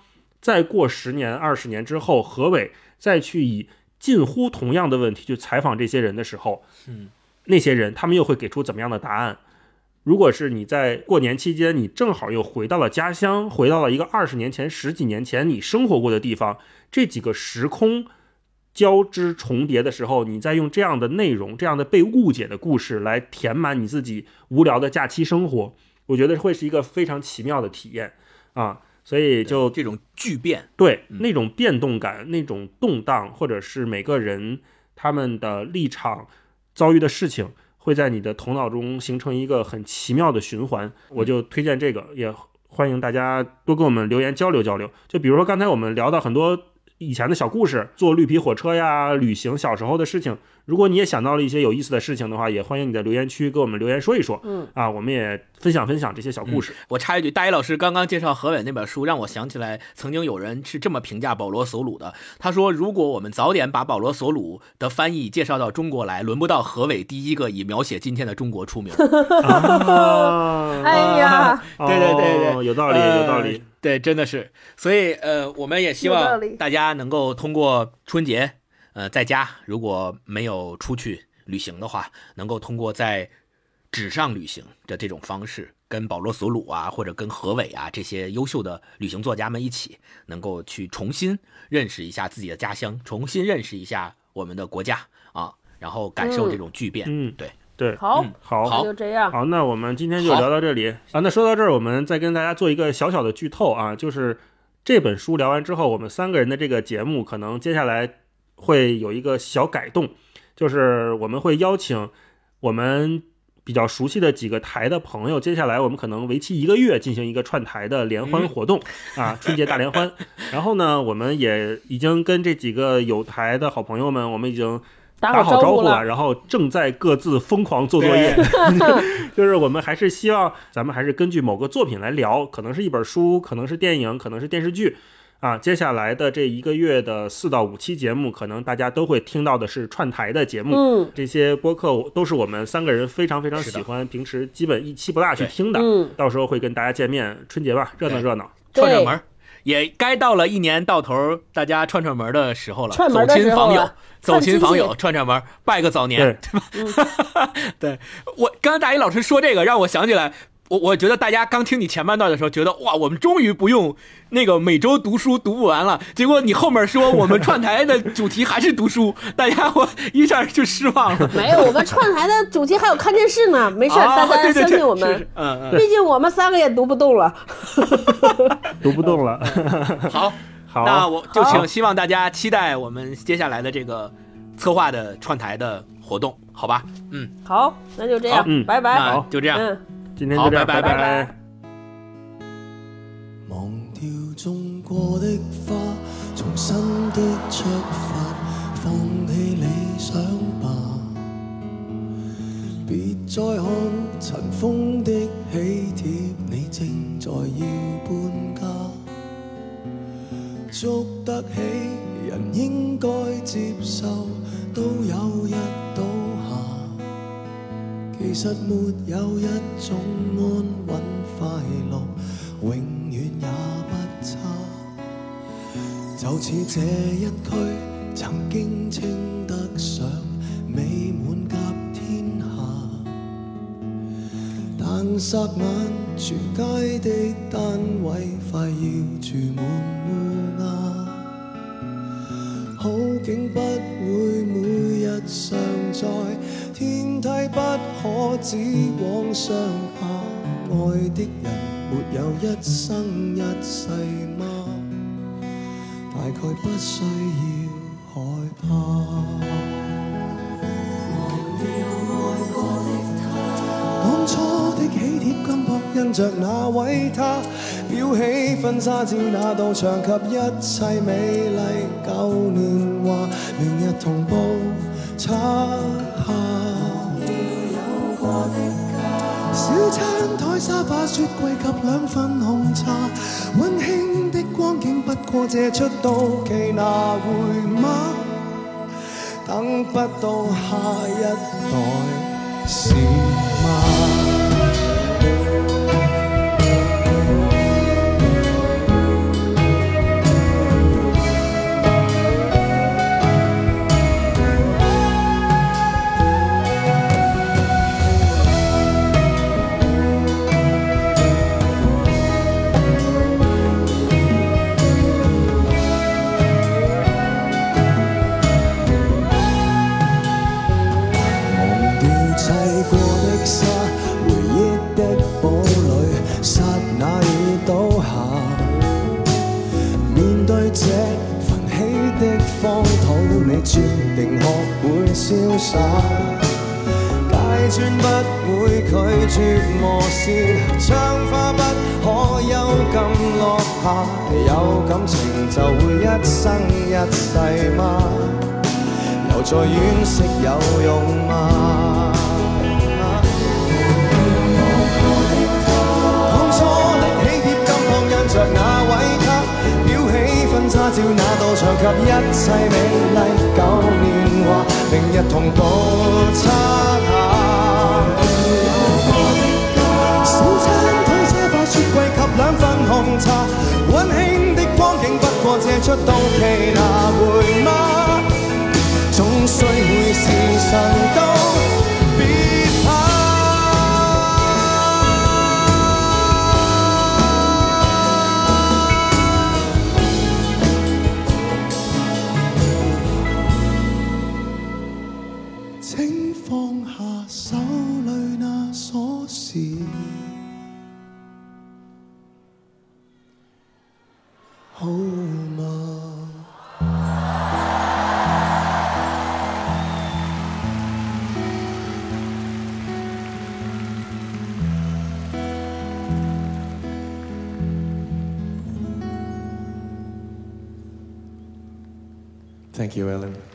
再过十年、二十年之后，何伟再去以近乎同样的问题去采访这些人的时候，嗯。那些人，他们又会给出怎么样的答案？如果是你在过年期间，你正好又回到了家乡，回到了一个二十年前、十几年前你生活过的地方，这几个时空交织重叠的时候，你再用这样的内容、这样的被误解的故事来填满你自己无聊的假期生活，我觉得会是一个非常奇妙的体验啊！所以就这种巨变，对那种变动感、那种动荡，或者是每个人他们的立场。遭遇的事情会在你的头脑中形成一个很奇妙的循环，我就推荐这个，也欢迎大家多跟我们留言交流交流。就比如说刚才我们聊到很多以前的小故事，坐绿皮火车呀，旅行小时候的事情。如果你也想到了一些有意思的事情的话，也欢迎你在留言区给我们留言说一说。嗯啊，我们也分享分享这些小故事。我插一句，大一老师刚刚介绍何伟那本书，让我想起来曾经有人是这么评价保罗·索鲁的。他说：“如果我们早点把保罗·索鲁的翻译介绍到中国来，轮不到何伟第一个以描写今天的中国出名。啊” 哎呀，对对对对，有道理，有道理。对，真的是。所以呃，我们也希望大家能够通过春节。呃，在家如果没有出去旅行的话，能够通过在纸上旅行的这种方式，跟保罗·索鲁啊，或者跟何伟啊这些优秀的旅行作家们一起，能够去重新认识一下自己的家乡，重新认识一下我们的国家啊，然后感受这种巨变。嗯，对对，好，好，那就这样。好，那我们今天就聊到这里啊。那说到这儿，我们再跟大家做一个小小的剧透啊，就是这本书聊完之后，我们三个人的这个节目可能接下来。会有一个小改动，就是我们会邀请我们比较熟悉的几个台的朋友，接下来我们可能为期一个月进行一个串台的联欢活动、啊，春节大联欢。然后呢，我们也已经跟这几个有台的好朋友们，我们已经打打好招呼了，然后正在各自疯狂做作业。就是我们还是希望咱们还是根据某个作品来聊，可能是一本书，可能是电影，可能是电视剧。啊，接下来的这一个月的四到五期节目，可能大家都会听到的是串台的节目。嗯这些播客都是我们三个人非常非常喜欢，平时基本一期不落去听的。嗯，到时候会跟大家见面，春节吧，热闹热闹。串串门儿，也该到了一年到头大家串串门的时候了。串门走亲访友走亲访友，串串门，拜个早年。对吧，对我刚才大一老师说这个，让我想起来，我我觉得大家刚听你前半段的时候，觉得哇，我们终于不用那个每周读书读不完了。结果你后面说我们串台的主题还是读书，大家我一下就失望了。没有，我们串台的主题还有看电视呢，没事大家相信我们。嗯嗯，毕竟我们三个也读不动了。读不动了。好，好，那我就请希望大家期待我们接下来的这个策划的串台的活动，好吧？嗯，好，那就这样，嗯拜拜。那就这样。嗯。今天就这样，好拜拜拜拜拜忘掉种过的花，重新的出发，放弃理想吧。别再看尘封的喜帖，你正在要搬家。捉得起人应该接受，都有日倒下。其實沒有一種安穩快樂，永遠也不差。就似這一區曾經稱得上美滿甲天下，但霎眼全街的單位快要住滿烏鴉。好景不会每日常在，天梯不可只往上爬。爱的人没有一生一世吗？大概不需要害怕。初的喜帖金箔印着那位他，裱起婚紗照那道牆及一切美麗舊年华，明日同步拆下。小餐台、沙發、雪櫃及兩份紅茶，温馨的光景不過借出到期拿回嗎？等不到下一代是嗎？在惋惜有用嗎？當初的喜帖金箔印着那位他，裱起婚紗照那道牆及一切美麗舊年華，明日同步拆下。小餐台、沙發、雪櫃及兩份紅茶，温馨的光景不過借出到期拿回嗎？總須會時常都 you, Ellen.